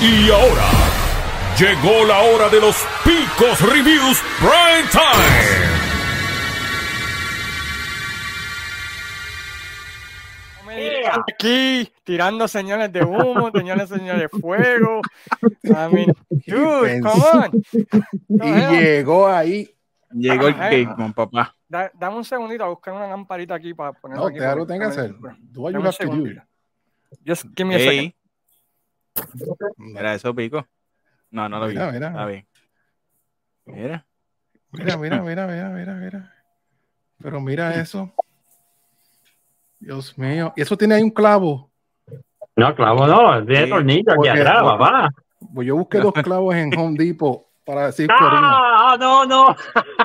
Y ahora llegó la hora de los picos reviews prime time. Aquí tirando señales de humo, señales, señales de fuego. I mean, dude, come on. Y llegó ahí. Llegó el Ajá. Cakeman, papá. Da- dame un segundito a buscar una lamparita aquí para poner. No, te lo tengas que hacer. Do what you have to do. Just give me a second. Mira eso, pico. No, no lo vi. Mira, mira. Está bien. Mira. Mira, mira, mira, mira, mira, mira. Pero mira eso. Dios mío. Y eso tiene ahí un clavo. No, clavo no, tiene Sí, tornillo aquí atrás, porque- papá. Pues yo busqué dos clavos en Home Depot para decir Corina ¡Ah! No, no.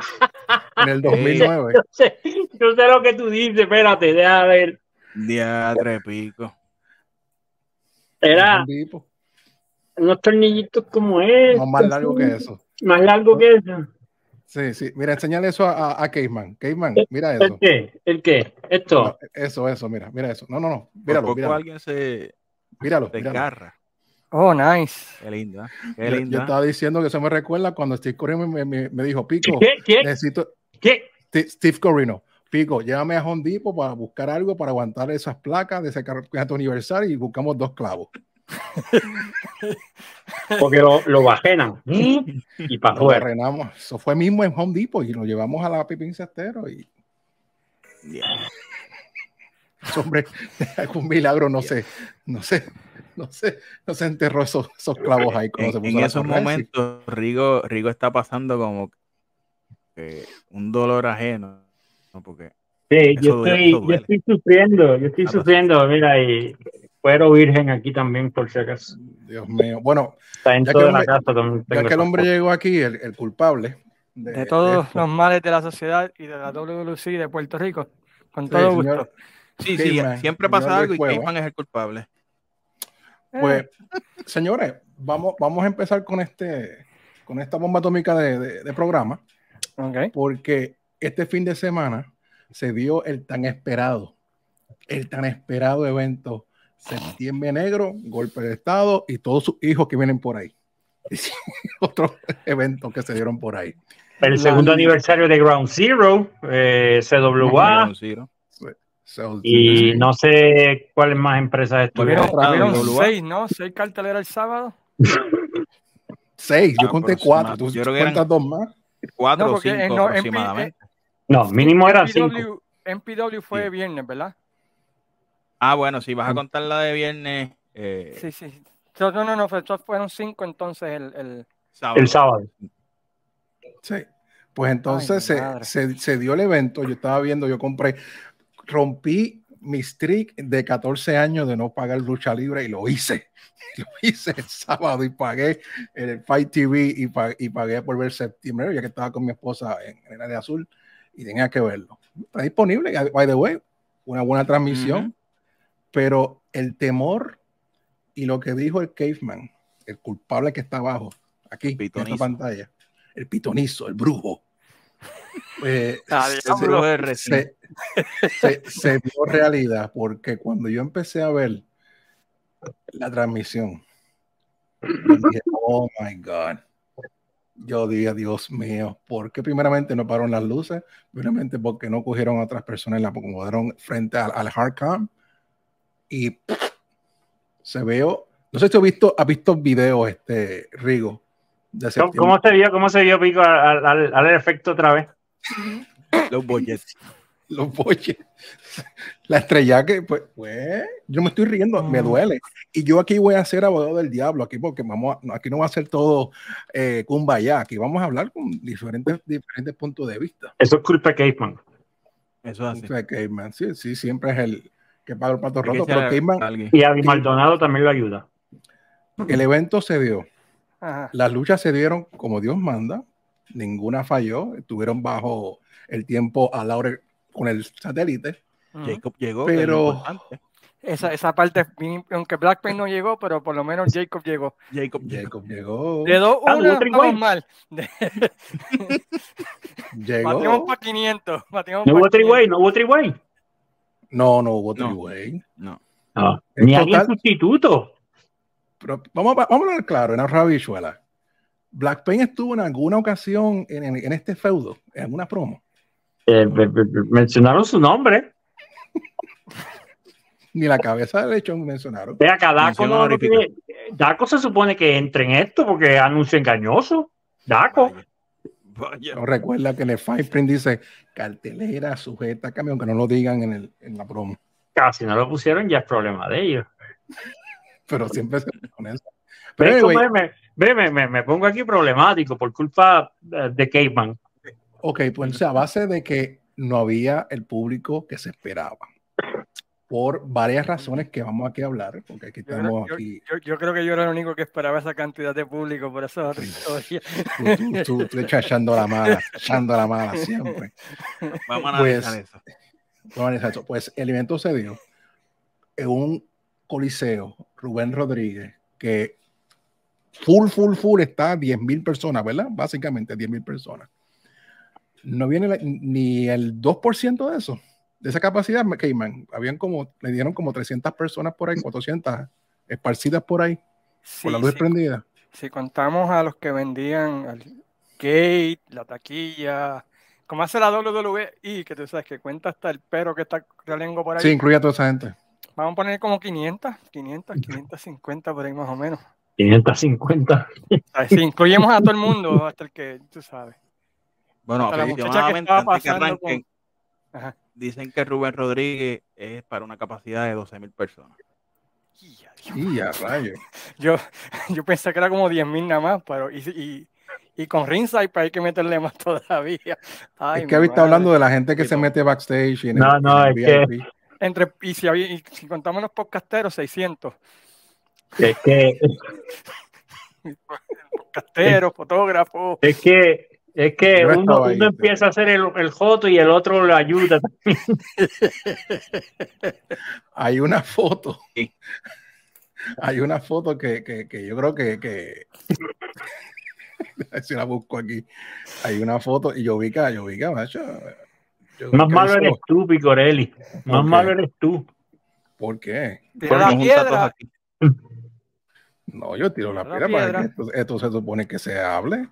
en el 2009. Yo sé, yo sé lo que tú dices, espérate, deja ver. Diatre, pico. Era unos tornillitos como es. No más largo que eso. Más largo que eso. Sí, sí. Mira, enseñale eso a, a, a Caveman. Caveman, mira ¿El eso. qué? ¿El qué? Esto. No, eso, eso, mira, mira eso. No, no, no. Míralo, míralo. alguien se Míralo. Oh, nice. Qué lindo, ¿eh? Qué Yo, yo lindo. ¿eh? estaba diciendo que eso me recuerda cuando Steve Corino me, me- me dijo, Pico, ¿Qué? ¿Qué? necesito, ¿Qué? Steve Corino, Pico, llévame a Home Depot para buscar algo para aguantar esas placas de ese campeonato universal y buscamos dos clavos. Porque lo, lo bajenan. Y para Lo afuera. barrenamos. Eso fue mismo en Home Depot y lo llevamos a la Pipín Cestero y ese hombre, algún milagro, no sé, no sé, no sé, no se enterró esos, esos clavos ahí cuando se En, puso en la esos momentos, Rigo, Rigo está pasando como que un dolor ajeno. ¿No? Porque Sí, yo duele, estoy, yo estoy sufriendo, yo estoy Ah, sufriendo, mira, y cuero virgen aquí también, por si acaso. Dios mío. Bueno, Está en Ya toda que la hombre- casa también. ya que el hombre llegó aquí, el, el culpable de, De todos los males de la sociedad y de la WLC de Puerto Rico. Con Sí, todo señor. gusto. sí, sí, siempre pasa algo y. Caveman es el culpable. Pues, señores, vamos, vamos a empezar con este, con esta bomba atómica de, de- de programa, porque este fin de semana se dio el tan esperado, el tan esperado evento Septiembre Negro, golpe de Estado y todos sus hijos que vienen por ahí. Otros eventos que se dieron por ahí. El segundo aniversario de Ground Zero, eh, CWA, Ground Zero. So, y no sé cuáles más empresas estuvieron. seis, ¿no? Seis carteleras el sábado. seis, yo Ah, conté cuatro, tú Yo creo que eran- dos más. Cuatro No, o cinco en- no, en- aproximadamente. No, mínimo eran cinco. NPW fue Sí. viernes, ¿verdad? Ah, bueno, si vas a contar la de viernes, eh, Sí, sí. No, no, no, no, fue- fueron cinco entonces el, el... sábado. El sábado. Sí. Pues entonces Ay, se, se- se dio el evento, yo estaba viendo, yo compré, rompí mi streak de 14 años de no pagar lucha libre y lo hice. Lo hice el sábado y pagué el Fight TV y, pa- y pagué por ver septiembre, ya que estaba con mi esposa en, en el área azul y tenía que verlo. Está disponible, by the way, una buena transmisión, Ujú. pero el temor y lo que dijo el caveman, el culpable que está abajo, aquí en Pitonizo. esta pantalla, el pitonizo, el brujo. eh, Ah, se- se, se, se vio realidad porque cuando yo empecé a ver la transmisión, dije, oh my God. Yo dije, Dios mío, ¿por qué primeramente no pararon las luces? Primeramente porque no cogieron a otras personas y la acomodaron frente al, al hardcam. Y pff, se veo, no sé si has visto, has visto videos, este, Rigo, de ¿Cómo, septiembre. cómo se vio? ¿Cómo se vio Pico al, al, al efecto otra vez? Los bollets. los boches. La estrella que, pues, pues, yo me estoy riendo, me duele. Y yo aquí voy a ser abogado del diablo, aquí porque vamos a- aquí no va a ser todo eh, kumbaya, aquí vamos a hablar con diferentes, diferentes puntos de vista. Eso es culpa de Caveman. Eso es así. sea, Caveman, sí, sí, siempre es el que paga el pato roto, pero Caveman, a. Y Adi Maldonado también lo ayuda. el evento se dio, Ajá. las luchas se dieron como Dios manda, ninguna falló, estuvieron bajo el tiempo a la hora con el satélite. Ujú. Jacob llegó, Pero-. Esa, esa parte, aunque Blackpink no llegó, pero por lo menos Jacob llegó. Jacob llegó. Jacob llegó, Le do Ah, una, hubo three vamos way. mal. llegó. Batimos para 500. batimos No pa' hubo 500. three-way, no hubo three-way. No, no hubo No. No. No. En Ni alguien total- sustituto. Pero vamos, a- vamos a hablar claro, en la bichuela. Blackpink estuvo en alguna ocasión en, en- en este feudo, en alguna promo. Eh, mencionaron su nombre. Ni la cabeza de lechón mencionaron. Ve acá, Daco, no, no honorífica. tiene- Daco se supone que entre en esto porque es anuncio engañoso. Daco. Vaya. Vaya. No recuerda que en el fine print dice cartelera sujeta a camión, que no lo digan en, el, en la promo. Casi no lo pusieron, ya es problema de ellos. Pero siempre se pone eso. Pero Ve, cómo anyway, me, me- me pongo aquí problemático por culpa eh, de Caveman. Ok, pues a base de que no había el público que se esperaba. Por varias razones que vamos aquí a hablar, porque aquí estamos yo- aquí. yo- yo creo que yo era el único que esperaba esa cantidad de público, por eso es otra historia. Tú, tú, tú, tú echas echando la mala, echando la mala siempre. Vamos a Pues- analizar eso. Vamos a analizar eso. Pues el evento se dio en un coliseo, Rubén Rodríguez, que full, full, full está 10 mil personas, ¿verdad? Básicamente 10 mil personas. No viene la- ni el 2% de eso, de esa capacidad, Cayman. Habían como, le dieron como 300 personas por ahí, 400 esparcidas por ahí, Sí, con la luz sí, prendida. si contamos a los que vendían al gate, la taquilla, como hace la WWE, que tú sabes que cuenta hasta el pero que está realengo por ahí. Sí, incluye a toda esa gente. Vamos a poner como 500, 500, 550 por ahí más o menos. 550. O sea, si incluyemos a todo el mundo, hasta el que tú sabes. Bueno, aproximadamente estaba antes que arranquen, Ajá. dicen que Rubén Rodríguez es para una capacidad de 12 mil personas. Y ya, rayos. Yo, yo pensé que era como 10.000 nada más, pero y, y, y con Ringside para hay que meterle más todavía. Ay, es que madre. hablando de la gente que Sí, se no. mete backstage y en No, el, no, en el es que-. Entre, y si, había, y si contamos los podcasteros, 600. Es que, Podcasteros, fotógrafos. es que, es que uno, estaba ahí, uno empieza a hacer el, el joto y el otro le ayuda. hay una foto. Hay una foto que, que, que yo creo que, que... A ver si la busco aquí. Hay una foto y yo vi que, yo vi que, macho, yo vi Más que malo eres tú, Picorelli. Más Ok. malo eres tú. ¿Por qué? Tira la piedra. aquí. No, yo tiro la La piedra para piedra. que esto, esto se supone que se hable.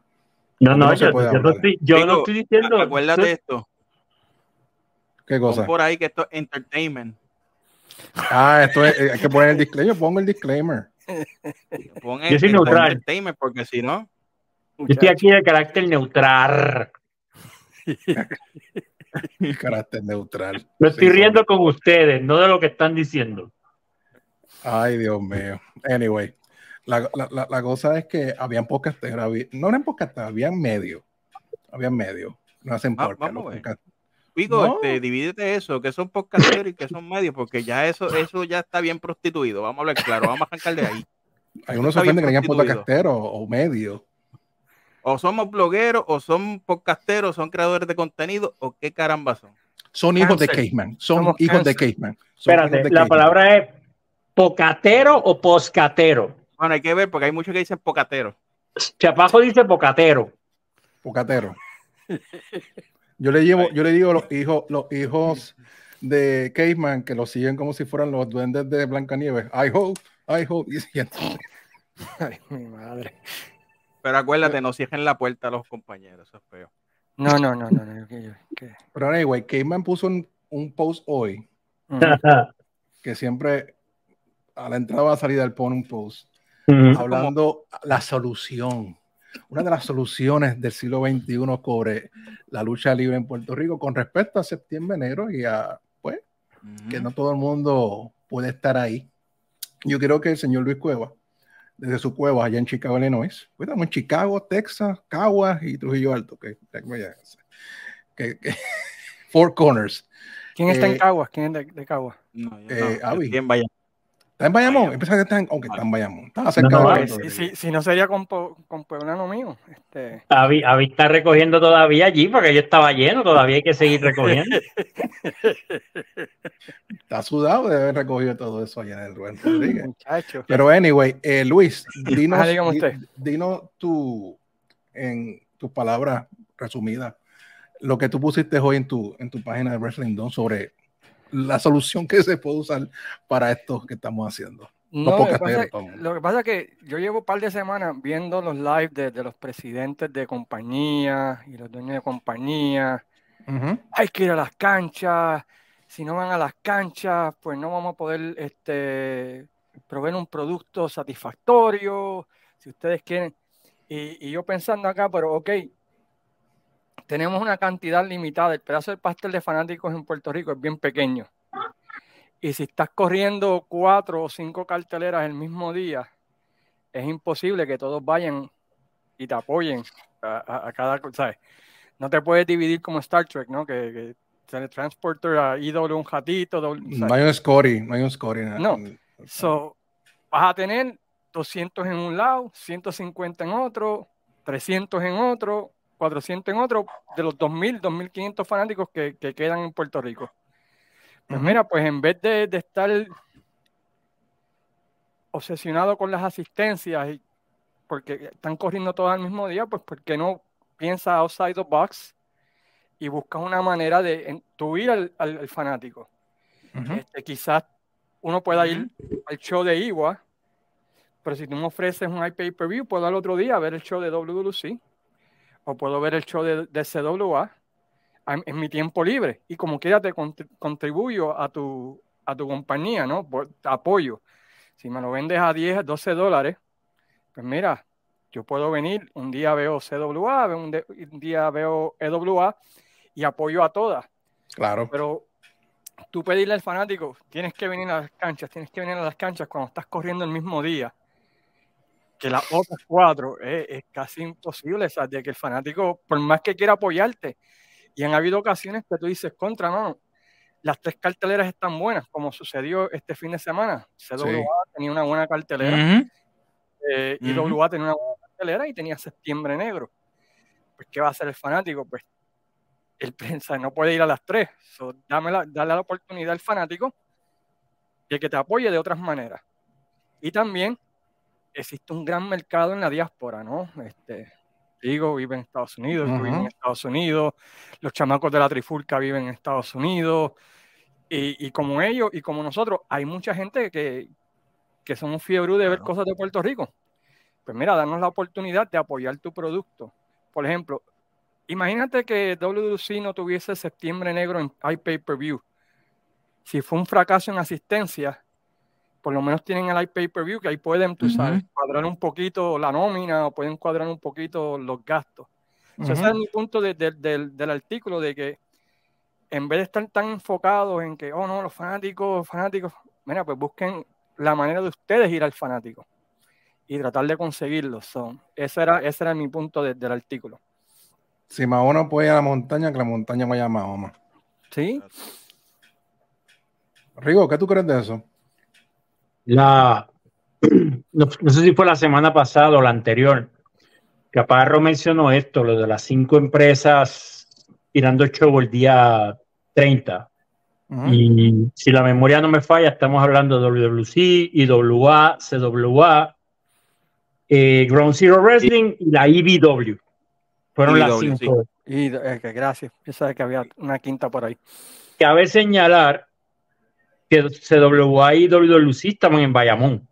No, ¿Cómo no, no se yo, puede yo no estoy, yo no Digo, estoy diciendo. Acuérdate de esto. ¿Qué Pon cosa? por ahí que esto es entertainment. Ah, esto es, hay que poner el disclaimer. Pongo el disclaimer. Pon Yo soy el- neutral. entertainment porque si no, Yo estoy aquí de carácter neutral. Carácter neutral. Me estoy Sí, riendo con ustedes, no de lo que están diciendo. Ay, Dios mío. Anyway, la, la, la, cosa es que habían podcasteros, había- no eran podcasteros, habían medio. Habían medio. No hacen Va- podcast. vamos Pico, No. este, divídete eso, que son podcasteros y que son medios, porque ya eso, eso ya está bien prostituido. Vamos a hablar claro, vamos a arrancar de ahí. Hay unos se ofenden que constituido. podcasteros o medio. O somos blogueros, o son podcasteros, son creadores de contenido, o qué caramba son. Son hijos de. Caveman. Son Somos hijos de cáncer. Son hijos Espérate, de la palabra es pocatero o poscatero. Bueno, hay que ver, porque hay muchos que dicen pocateros. Chapajo dice pocatero. Pocatero. Yo le llevo, yo le digo a los hijos, los hijos de Caveman que los siguen como si fueran los duendes de Blancanieves. I hope, I hope. Ay, mi madre. Pero acuérdate, no cierren la puerta a los compañeros, eso es feo. No, no, no, no. no, Pero anyway, Caveman puso un, un post hoy que siempre a la entrada a salida él pone un post Ujú. hablando la solución. Una de las soluciones del siglo XXI sobre la lucha libre en Puerto Rico con respecto a septiembre, enero y a, pues, que no todo el mundo puede estar ahí. Yo creo que el señor Luis Cueva, desde su cueva allá en Chicago, Illinois, pues estamos en Chicago, Texas, Caguas y Trujillo Alto, que, que, que- Four Corners. ¿Quién está Eh, en Caguas? ¿Quién es de, de Caguas? No, yo Eh, no, Avi. ¿Quién vaya? ¿Está en Bayamón? Empieza que está en, aunque está en Bayamón. Está cerca No, no, de Si, si- si no sería con, con pueblano mío. Este, Avi, Avi está recogiendo todavía allí porque yo estaba lleno, todavía hay que seguir recogiendo. Está sudado de haber recogido todo eso allá en el Rubén Rodríguez. muchacho. Pero anyway, eh, Luis, dinos, di- usted. dinos tu, en tus palabras resumidas, lo que tú pusiste hoy en tu, en tu página de Wrestling Don sobre la solución que se puede usar para esto que estamos haciendo. No, lo, que pasa, lo que pasa es que yo llevo un par de semanas viendo los live de, de los presidentes de compañías y los dueños de compañías. Ujú. Hay que ir a las canchas. Si no van a las canchas, pues no vamos a poder este, proveer un producto satisfactorio. Si ustedes quieren. Y, y yo pensando acá, pero ok, tenemos una cantidad limitada. El pedazo del pastel de fanáticos en Puerto Rico es bien pequeño. Y si estás corriendo cuatro o cinco carteleras el mismo día, es imposible que todos vayan y te apoyen a, a- a cada cosa. No te puedes dividir como Star Trek, ¿no? Que, que Teletransporter a IW un ratito. No hay un scoring, no hay un scoring. No. So, vas a tener 200 en un lado, 150 en otro, 300 en otro, 400 en otro, de los 2.000, 2.500 fanáticos que, que quedan en Puerto Rico. Pues mira, pues en vez de, de estar obsesionado con las asistencias y porque están corriendo todas al mismo día, pues ¿por qué no piensa outside the box y buscas una manera de intuir al, al- al fanático? Este, quizás uno pueda ir al show de Iwa, pero si tú me ofreces un iPay-per-view, puedo al otro día ver el show de WWC o puedo ver el show de, de CWA en, en mi tiempo libre y como quiera te contri- contribuyo a tu, a tu compañía, ¿no? Por- apoyo. Si me lo vendes a 10, 12 dólares, pues mira, yo puedo venir, un día veo CWA, un, de- un día veo EWA y apoyo a todas. Claro. Pero tú pedirle al fanático, tienes que venir a las canchas, tienes que venir a las canchas cuando estás corriendo el mismo día, que las otras cuatro es, es casi imposible, o sea, de que el fanático, por más que quiera apoyarte, y han habido ocasiones que tú dices, contra, mano, las tres carteleras están buenas, como sucedió este fin de semana. CWA tenía una buena cartelera, Ujú. eh. IWA tenía una buena cartelera y tenía septiembre negro. Pues, ¿qué va a hacer el fanático? Pues, el prensa no puede ir a las tres. So, dame la, dale la oportunidad al fanático de que te apoye de otras maneras. Y también existe un gran mercado en la diáspora, ¿no? Este, digo, vive en Estados Unidos, yo vivo en. Estados Unidos, los chamacos de la trifulca viven en Estados Unidos, y, y como ellos y como nosotros, hay mucha gente que, que somos fiebre de ver cosas de Puerto Rico. Pues mira, danos la oportunidad de apoyar tu producto. Por ejemplo, imagínate que WWC no tuviese septiembre negro en iPay-per-view. Si fue un fracaso en asistencia, por lo menos tienen el iPay-per-view que ahí pueden, tú sabes, cuadrar un poquito la nómina o pueden cuadrar un poquito los gastos. So, ese es mi punto de- de- del- del artículo, de que en vez de estar tan enfocados en que, oh no, los fanáticos, fanáticos, mira, pues busquen la manera de ustedes ir al fanático y tratar de conseguirlo. So, ese, era, ese era mi punto de- del artículo. Si Mahoma puede ir a la montaña, que la montaña vaya a Mahoma. ¿Sí? Rigo, ¿qué tú crees de eso? La, no, no sé si fue la semana pasada o la anterior, que Aparro mencionó esto, lo de las cinco empresas tirando show el día 30. Ujú. Y si la memoria no me falla, estamos hablando de WWC, IWA, CWA, eh, Ground Zero Wrestling y la IBW. Fueron las cinco. Y eh, gracias. Yo sabía que había una quinta por ahí. Cabe señalar que CWA y WWC estaban en Bayamón.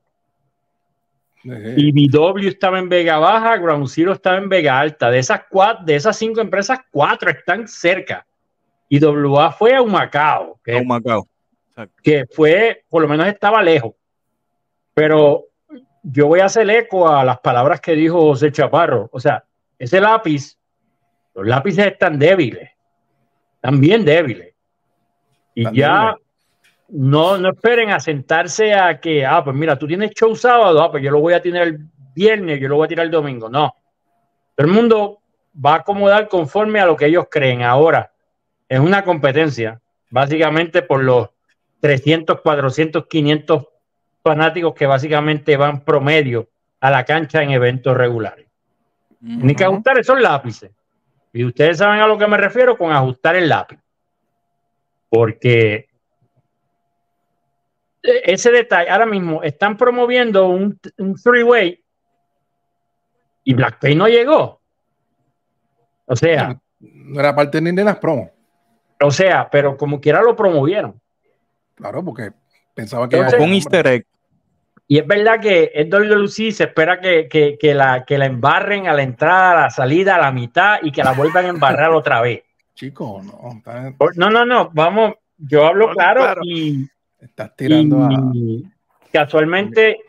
Sí. Y BW estaba en Vega Baja, Ground Zero estaba en Vega Alta. De esas cuatro, de esas cinco empresas, cuatro están cerca. Y WA fue a Humacao, que, A un Macao. que fue, por lo menos estaba lejos. Pero yo voy a hacer eco a las palabras que dijo José Chaparro. O sea, ese lápiz, los lápices están débiles, están bien débiles. Y ya. No, no esperen a sentarse a que, ah, pues mira, tú tienes show sábado, ah, pues yo lo voy a tener el viernes, yo lo voy a tirar el domingo. No. Todo el mundo va a acomodar conforme a lo que ellos creen. Ahora, es una competencia, básicamente por los 300, 400, 500 fanáticos que básicamente van promedio a la cancha en eventos regulares. Tienen que Ujú. ajustar esos lápices. Y ustedes saben a lo que me refiero con ajustar el lápiz. Porque ese detalle, ahora mismo están promoviendo un, un three-way y Blackpay no llegó. O sea, No era parte ni de las promos. o sea, pero como quiera lo promovieron. Claro, porque pensaba que Entonces- Con un easter egg. Y es verdad que es WWE se espera que, que, que, la, que la embarren a la entrada, a la salida, a la mitad y que la vuelvan a embarrar otra vez. Chico, no. No, no, no, vamos, yo hablo Hablo claro, claro. y, Estás tirando a. y casualmente,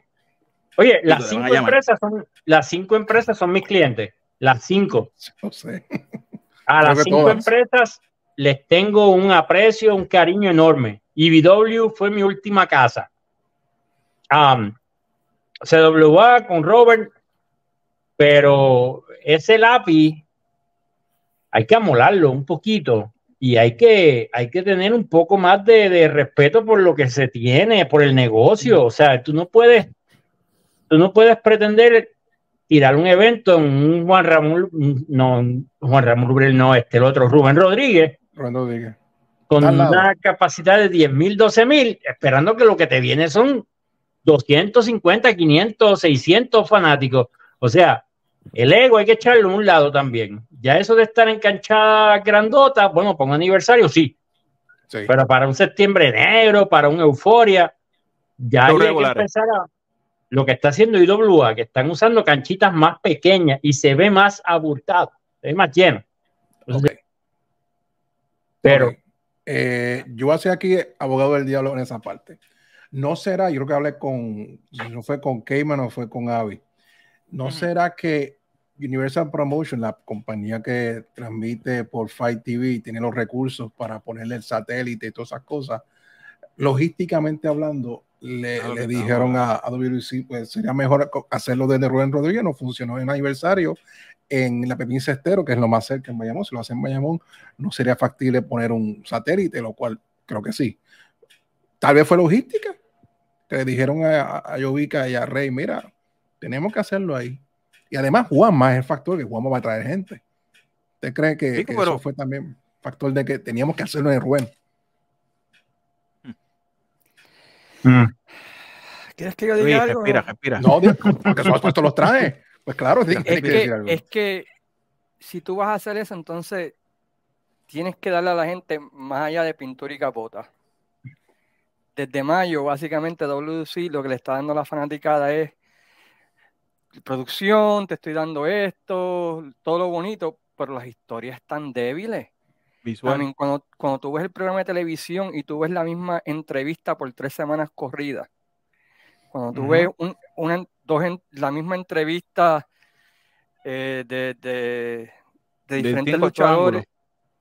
oye, las a cinco empresas son, las cinco empresas son mis clientes, las cinco. No sé. A Creo las cinco todas. empresas les tengo un aprecio, un cariño enorme. IBW fue mi última casa. Am, CWA con Robert, pero ese lápiz hay que amolarlo un poquito y hay que, hay que tener un poco más de, de respeto por lo que se tiene, por el negocio. O sea, tú no puedes, tú no puedes pretender tirar un evento en un Juan Ramón, no, Juan Ramón Rubén, no, este, el otro, Rubén Rodríguez, Rubén Rodríguez. con una capacidad de 10 mil, 12 mil, esperando que lo que te viene son 250, 500, 600 fanáticos. O sea, el ego hay que echarlo a un lado también. Ya eso de estar en cancha grandota, bueno, para un aniversario sí, Sí. pero para un septiembre negro, para un euforia, ya hay que empezar a lo que está haciendo IWA, que están usando canchitas más pequeñas y se ve más abultado, se ve más lleno. Pero Ok. Eh, yo ser aquí abogado del diablo en esa parte. No será, yo creo que hablé con, no fue con Cayman o fue con Avi. No será que Universal Promotion, la compañía que transmite por Fight TV, tiene los recursos para ponerle el satélite y todas esas cosas, logísticamente hablando, le, Claro dijeron a, a WC, pues sería mejor hacerlo desde Rubén Rodríguez, no funcionó en aniversario en la Pepín Cestero, que es lo más cerca en Bayamón, si lo hacen en Bayamón, no sería factible poner un satélite, lo cual creo que sí. Tal vez fue logística, que le dijeron a, a, a Jovica y a Rey, mira, tenemos que hacerlo ahí. Y además Juanma es el factor que Juanma va a traer gente. ¿Usted cree que, Sí, que pero- eso fue también factor de que teníamos que hacerlo en Rubén? mm, ¿Quieres que yo Luis, diga algo? respira, respira. No, porque eso esto los trae. Pues claro, Es que decir que, algo. es que si tú vas a hacer eso, entonces tienes que darle a la gente más allá de pintura y capota. Desde mayo, básicamente, WC lo que le está dando a la fanaticada es producción, te estoy dando esto, todo lo bonito, pero las historias están débiles. Visual. cuando, cuando tú ves el programa de televisión y tú ves la misma entrevista por tres semanas corridas, cuando tú ves un- una, dos en- la misma entrevista eh, de, de- de diferentes distintos luchadores,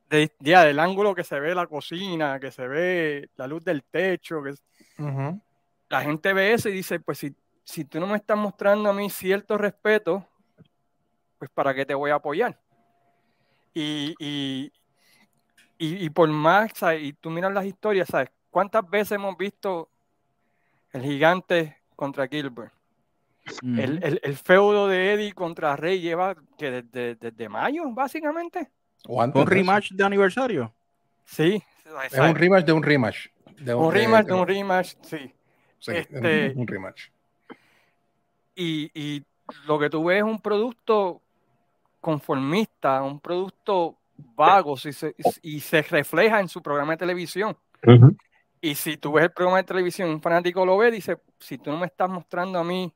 de, ya, del ángulo que se ve la cocina, que se ve la luz del techo, que la gente ve eso y dice, pues si, si tú no me estás mostrando a mí cierto respeto, pues para qué te voy a apoyar. Y, y, y, y por más, ¿sabes? y tú miras las historias, ¿sabes? ¿Cuántas veces hemos visto el gigante contra Gilbert? El, el, el feudo de Eddie contra Rey lleva que desde, desde mayo, básicamente. O antes ¿Un rematch de aniversario? Sí. Es un rematch de un rematch. De un rematch de un rematch, sí. Sí, este- un rematch. Y, y lo que tú ves es un producto conformista, un producto vago si se- y se refleja en su programa de televisión. Y si tú ves el programa de televisión, un fanático lo ve, dice, si tú no me estás mostrando a mí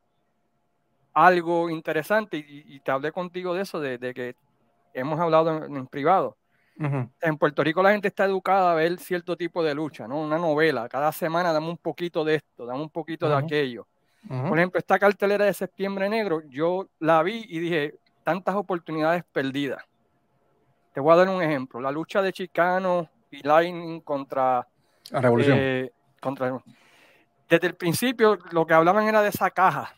algo interesante, y, y te hablé contigo de eso, de, de que hemos hablado en, en privado. En Puerto Rico la gente está educada a ver cierto tipo de lucha, ¿no? Una novela. Cada semana dame un poquito de esto, dame un poquito de Ujú. Aquello. Ujú. Por ejemplo, esta cartelera de septiembre negro, yo la vi y dije, tantas oportunidades perdidas. Te voy a dar un ejemplo. La lucha de Chicano y Lightning contra... La revolución. eh, contra desde el principio lo que hablaban era de esa caja.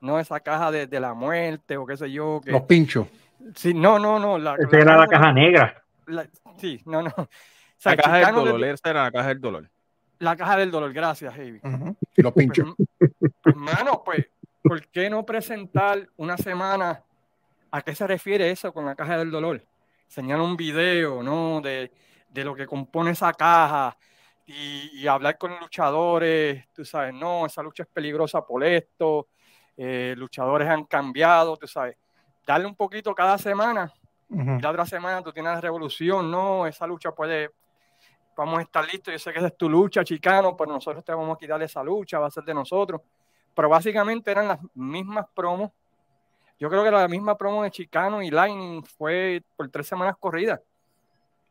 No esa caja de, de la muerte o qué sé yo. Que, Los pinchos. sí, no, no, no. La, Esa era la caja negra. la- sí, no, no. O sea, La caja del dolor, esa era la caja del dolor. la caja del dolor, gracias, Javi. Ujú. Y los Pues, pinchos. m- hermano, pues, ¿por qué no presentar una semana a qué se refiere eso con la caja del dolor? Enseñar un video, ¿no? De, de lo que compone esa caja y, y hablar con luchadores, tú sabes, no, esa lucha es peligrosa por esto, eh, luchadores han cambiado, tú sabes. Darle un poquito cada semana y la otra semana tú tienes la revolución, no, esa lucha puede, vamos a estar listos, yo sé que esa es tu lucha, chicano, pero nosotros te vamos a quitar esa lucha, va a ser de nosotros. Pero básicamente eran las mismas promos. Yo creo que la misma promo de Chicano y Lightning fue por tres semanas corridas.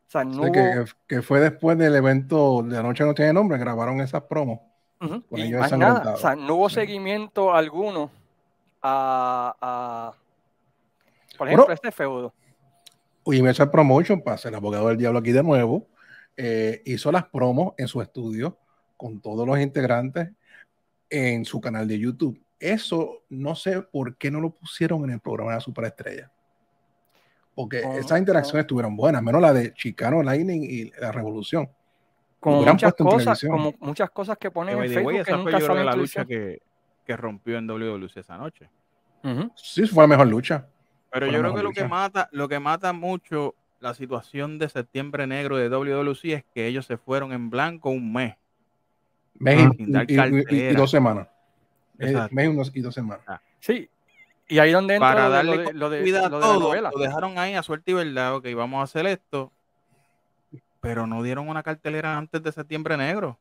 O sea, no hubo- que, que fue después del evento de La Noche No Tiene Nombre, grabaron esas promos. Ujú, con y ellos nada, o sea, no hubo Sí. seguimiento alguno a, a- por Bueno. ejemplo, este feudo. Universal Promotion, para ser el abogado del diablo aquí de nuevo, eh, hizo las promos en su estudio con todos los integrantes en su canal de YouTube. Eso no sé por qué no lo pusieron en el programa de la Superestrella. Porque Con- esas interacciones estuvieron buenas, menos la de Chicano, Lightning y la Revolución. Como muchas cosas, como muchas cosas que Que, ponen en way, Facebook que esa fue nunca yo creo salen que en la lucha que, que rompió en WWE esa noche. Ujú. Sí, fue la mejor lucha. Pero Fue yo creo que lo que mata, lo que mata mucho la situación de septiembre negro de WWC es que ellos se fueron en blanco un mes. Mes Ah. y- dar y, y- y- y cartelera. dos semanas. Eh, Exacto. Mes y dos, y dos semanas. Sí, y ahí donde entra Para darle lo de, lo de- lo a de la todo, novela. lo dejaron ahí a suerte y verdad, ok, vamos a hacer esto, pero no dieron una cartelera antes de septiembre negro,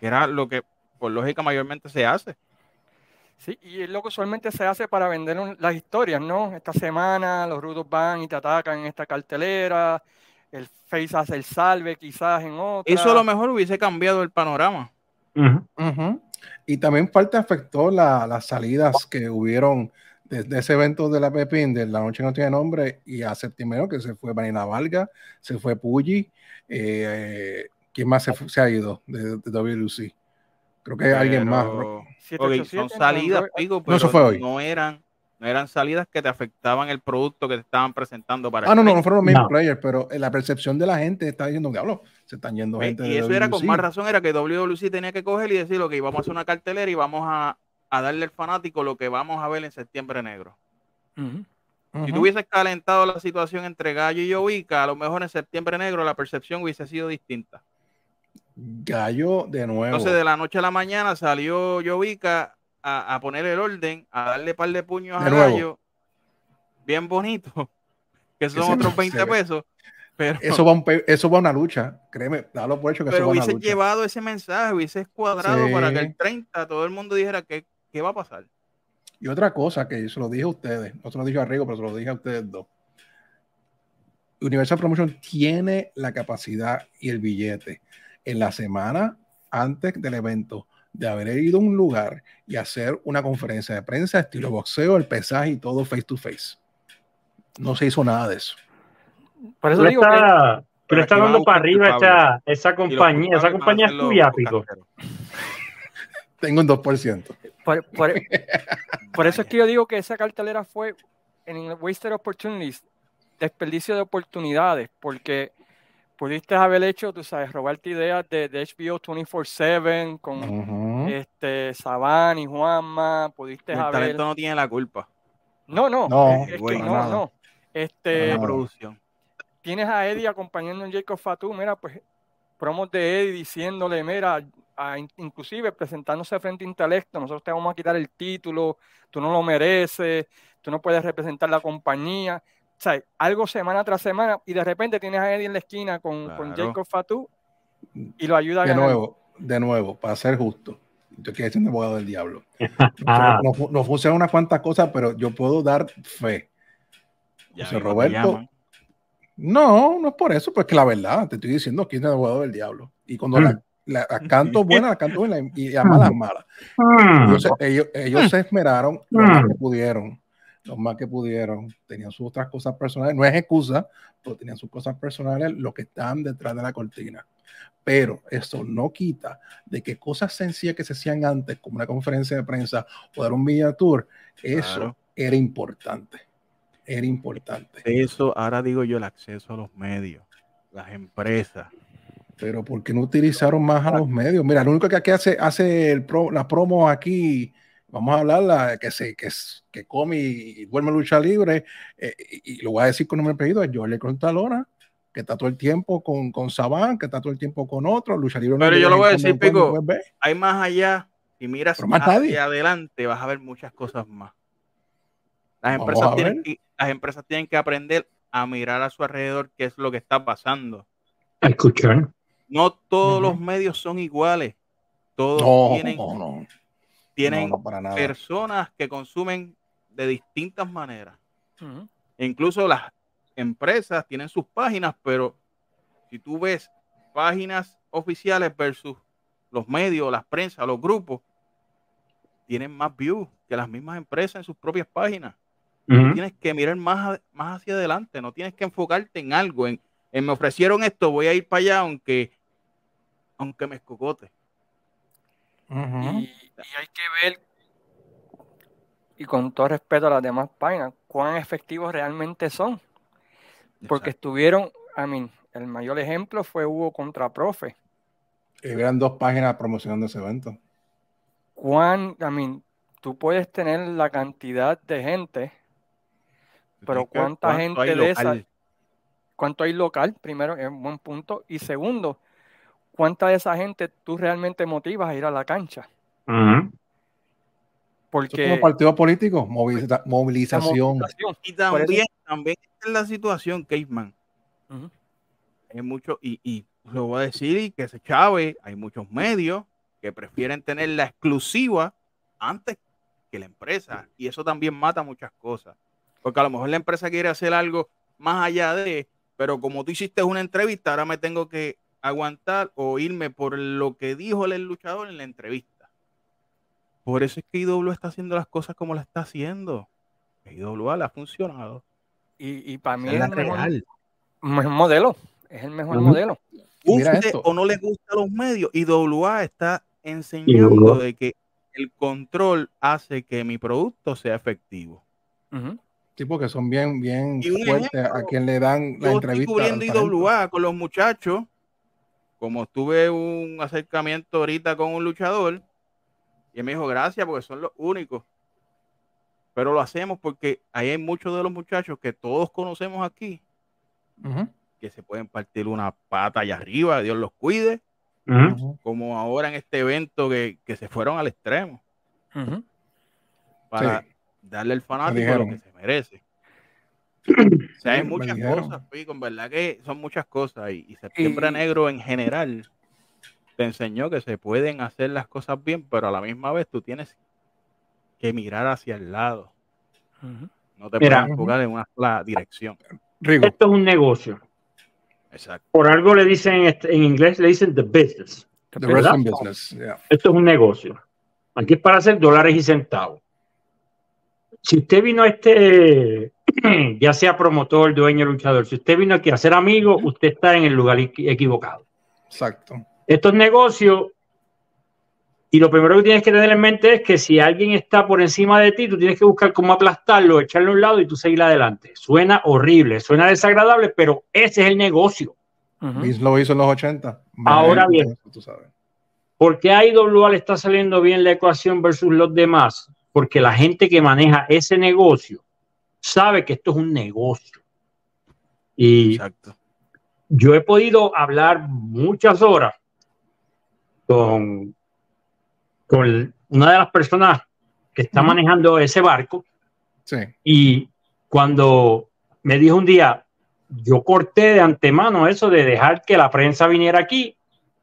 que era lo que por lógica mayormente se hace. Sí, y es lo que usualmente se hace para vender un- las historias, ¿no? Esta semana los rudos van y te atacan en esta cartelera, el Face hace el salve quizás en otra. Eso a lo mejor hubiese cambiado el panorama. Y también parte afectó la- las salidas que hubieron desde ese evento de la Pepín, de La Noche No Tiene Nombre, y a septiembre, que se fue Vanina Valga, se fue Puggy, eh, ¿quién más se, fu- se ha ido de, de WLC? Creo que alguien más. Pero, ok, 787, son salidas, pico, No, pero eso fue hoy. no eran, no eran salidas que te afectaban el producto que te estaban presentando para Ah, el no, no, no fueron los No. players, pero en la percepción de la gente está diciendo, diablo, se están yendo gente Y de eso era con WLC". más razón, era que WWC tenía que coger y decir, ok, vamos a hacer una cartelera y vamos a, a darle al fanático lo que vamos a ver en septiembre negro. Si tú hubieses calentado la situación entre Gallo y Yovica, a lo mejor en septiembre negro la percepción hubiese sido distinta. Gallo de nuevo. Entonces, de la noche a la mañana salió Yovica a, a poner el orden, a darle par de puños De a. Gallo, bien bonito, que son otros se 20 ve. pesos. Pero, Eso va, a un eso va a una lucha, créeme, dalo por hecho que pero eso va a una hubiese lucha. llevado ese mensaje, hubiese cuadrado Sí. para que el 30 todo el mundo dijera que qué va a pasar. Y otra cosa que se lo dije a ustedes, no se lo dije a Rigo, pero se lo dije a ustedes dos. Universal Promotion tiene la capacidad y el billete en la semana antes del evento de haber ido a un lugar y hacer una conferencia de prensa estilo boxeo, el pesaje y todo face to face. No se hizo nada de eso. Por eso le digo que estás, tú Pero a dando para arriba esa, compañía. Esa compañía es tuya, Pico. Tengo un 2%. por, por- por eso es que yo digo que esa cartelera fue en Wasted Opportunities, desperdicio de oportunidades, porque pudiste haber hecho, tú sabes, robarte ideas de, de HBO 24-7 con Ujú. este Saban y Juanma, pudiste El haber... talento no tiene la culpa. No, no, No, es, es güey, que no, nada. no. Este, No. producción. tienes a Eddie acompañando a Jacob Fatou, mira, pues promos de Eddie diciéndole, mira, a- in- inclusive presentándose frente a Intelecto, nosotros te vamos a quitar el título, tú no lo mereces, tú no puedes representar la compañía. O sea, algo semana tras semana y de repente tienes a Eddie en la esquina con, con Claro. Jacob Fatou y lo ayuda a De ganar. nuevo, de nuevo, para ser justo, yo quiero decir abogado del diablo. Ah. No, fu- no funcionan unas cuantas cosas, pero yo puedo dar fe. Ya José Roberto. No, no es por eso, porque la verdad, te estoy diciendo quién es el abogado del diablo. Y cuando la, la- las canto buenas, las canto buenas y malas, malas. Mm. Ellos, se- ellos, ellos se esmeraron lo más que pudieron, lo más que pudieron. Tenían sus otras cosas personales, no es excusa, pero tenían sus cosas personales, lo que estaban detrás de la cortina. Pero eso no quita de que cosas sencillas que se hacían antes, como una conferencia de prensa o dar un media tour, eso Claro. era importante. Era importante. Eso, ahora digo yo, el acceso a los medios, las empresas. Pero ¿por qué no utilizaron más a los medios? Mira, lo único que aquí hace, hace el pro, la promo aquí, vamos a hablarla, que se, que, es- que come y, y duerme lucha libre, eh, y, y lo voy a decir con nombre y apellido, es Jorge Contalona, que está todo el tiempo con, con Saban, que está todo el tiempo con otro, lucha libre. Pero yo lo voy a decir, Pico. Hay más allá, y miras más hacia nadie. adelante, vas a ver muchas cosas más. Las Vamos empresas, a tienen que, las empresas tienen que aprender a mirar a su alrededor qué es lo que está pasando. A escuchar. No todos los medios son iguales. Todos No, tienen, no, no. Tienen No, no, para nada. personas que consumen de distintas maneras. Incluso las empresas tienen sus páginas, pero si tú ves páginas oficiales versus los medios, las prensas, los grupos, tienen más views que las mismas empresas en sus propias páginas. Ujú. Tienes que mirar más, más hacia adelante, no tienes que enfocarte en algo, en, en me ofrecieron esto, voy a ir para allá aunque, aunque me escocote. Y, y hay que ver, y con todo respeto a las demás páginas, cuán efectivos realmente son. Porque Exacto. estuvieron, a mí, el mayor ejemplo fue Hugo contra Profe. Y eran dos páginas promocionando ese evento. Cuán, a mí, tú puedes tener la cantidad de gente, pero cuánta cuánto gente de esa, local. cuánto hay local, primero, es un buen punto. Y segundo, cuánta de esa gente tú realmente motivas a ir a la cancha. Eso es Porque como partido político, moviliza- la movilización. movilización, Y también, también es la situación, Caveman. Hay mucho, y, y lo voy a decir, y que se chave, hay muchos medios que prefieren tener la exclusiva antes que la empresa. Y eso también mata muchas cosas. Porque a lo mejor la empresa quiere hacer algo más allá de, pero como tú hiciste una entrevista, ahora me tengo que aguantar o irme por lo que dijo el luchador en la entrevista. Por eso es que IW está haciendo las cosas como la está haciendo. IWA le ha funcionado. y, y para mí es es el la mejor, real. mejor modelo. Es el mejor modelo. Guste o no le gusta a los medios, IWA está enseñando IWA. de que el control hace que mi producto sea efectivo. Ujú. Sí, porque son bien, bien fuertes ejemplo, a quien le dan la Yo estoy entrevista. cubriendo al talento. IWA con los muchachos, como tuve un acercamiento ahorita con un luchador, y él me dijo gracias porque son los únicos. Pero lo hacemos porque ahí hay muchos de los muchachos que todos conocemos aquí, que se pueden partir una pata allá arriba, Dios los cuide, como ahora en este evento que, que se fueron al extremo. Para Sí. darle al fanático lo que se merece. O sea, hay muchas cosas, Pico, en verdad que son muchas cosas. Y, y Septiembre Y- Negro en general te enseñó que se pueden hacer las cosas bien, pero a la misma vez tú tienes que mirar hacia el lado. No te Mira. puedes enfocar en una sola dirección. Rigo, Esto es un negocio. Exacto. Por algo le dicen en este- inglés, le dicen the business. the business. yeah. Esto es un negocio. Aquí es para hacer dólares y centavos. Si usted vino a este, ya sea promotor, dueño, luchador, si usted vino aquí a ser amigo, usted está en el lugar equi- equivocado. Exacto. Estos negocios, y lo primero que tienes que tener en mente es que si alguien está por encima de ti, tú tienes que buscar cómo aplastarlo, echarlo a un lado y tú seguir adelante. Suena horrible, suena desagradable, pero ese es el negocio. Vince lo hizo en los 80. Ahora bien. tú sabes. ¿Por qué a IWA le está saliendo bien la ecuación versus los demás? Porque la gente que maneja ese negocio sabe que esto es un negocio. Y Exacto. yo he podido hablar muchas horas con, con una de las personas que está manejando ese barco Sí. y cuando me dijo un día, yo corté de antemano eso de dejar que la prensa viniera aquí.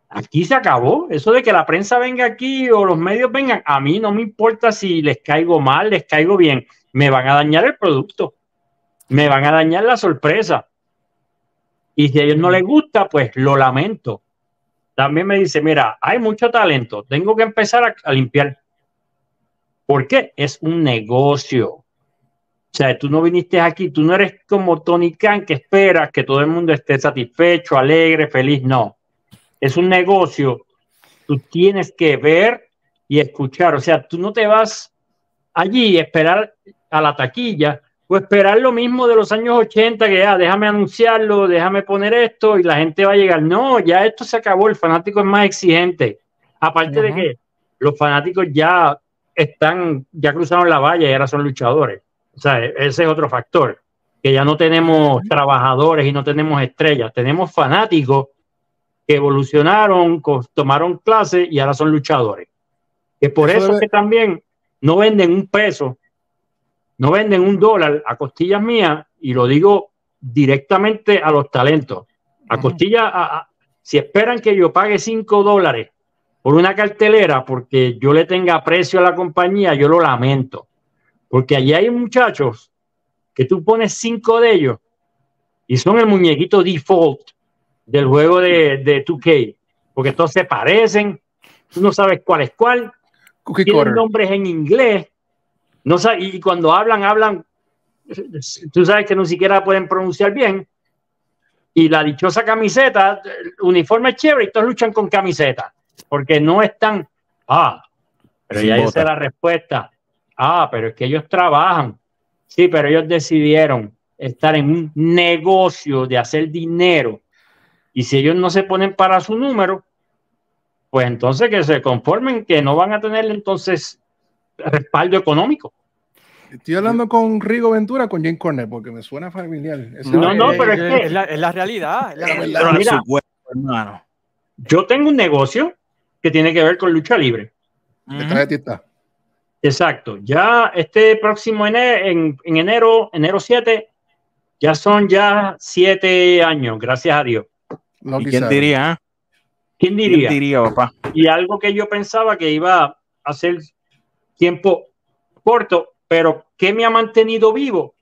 Aquí se acabó. Eso de que la prensa venga aquí o los medios vengan, a mí no me importa si les caigo mal, les caigo bien. Me van a dañar el producto. Me van a dañar la sorpresa. Y si a ellos no les gusta, pues lo lamento. También me dice, mira, hay mucho talento. Tengo que empezar a, limpiar. ¿Por qué? Es un negocio. O sea, tú no viniste aquí, tú no eres como Tony Khan que esperas que todo el mundo esté satisfecho, alegre, feliz. No. Es un negocio. Tú tienes que ver y escuchar. O sea, tú no te vas allí a esperar a la taquilla o esperar lo mismo de los años 80, que ya déjame anunciarlo, déjame poner esto y la gente va a llegar. No, ya esto se acabó. El fanático es más exigente. Aparte de que los fanáticos ya están, ya cruzaron la valla y ahora son luchadores. O sea, e- ese es otro factor, que ya no tenemos trabajadores y no tenemos estrellas, tenemos fanáticos que evolucionaron, tomaron clases y ahora son luchadores. Que por Eso eso, debe- que también no venden un peso, no venden un dólar a costillas mías, y lo digo directamente a los talentos. A costillas, a- a- si esperan que yo pague cinco dólares por una cartelera porque yo le tenga aprecio a la compañía, yo lo lamento. Porque allí hay muchachos que tú pones cinco de ellos y son el muñequito default del juego de, de 2K. Porque todos se parecen, tú no sabes cuál es cuál, Cookie tienen nombres en inglés, no y cuando hablan, hablan, tú sabes que no siquiera pueden pronunciar bien. Y la dichosa camiseta, el uniforme es chévere y todos luchan con camiseta, porque no están, ah, pero Sin ya esa bota. es la respuesta. Ah, pero es que ellos trabajan. Sí, pero ellos decidieron estar en un negocio de hacer dinero. Y si ellos no se ponen para su número, pues entonces que se conformen que no van a tener entonces respaldo económico. Estoy hablando con Rigo Ventura, con Jane Cornell, porque me suena familiar. Ese- No, no, eh, pero es que- la, es la realidad. es la realidad. Pero mira, cuerpo, hermano. yo tengo un negocio que tiene que ver con lucha libre. Detrás de ti está. Exacto. Ya este próximo enero, en, en enero, enero 7, ya son ya siete años, gracias a Dios. ¿Y Lucky quién diría? ah? ¿Quién ¿Quién diría? diría, papá? Y algo que yo pensaba que iba a ser tiempo corto, pero que me ha mantenido vivo,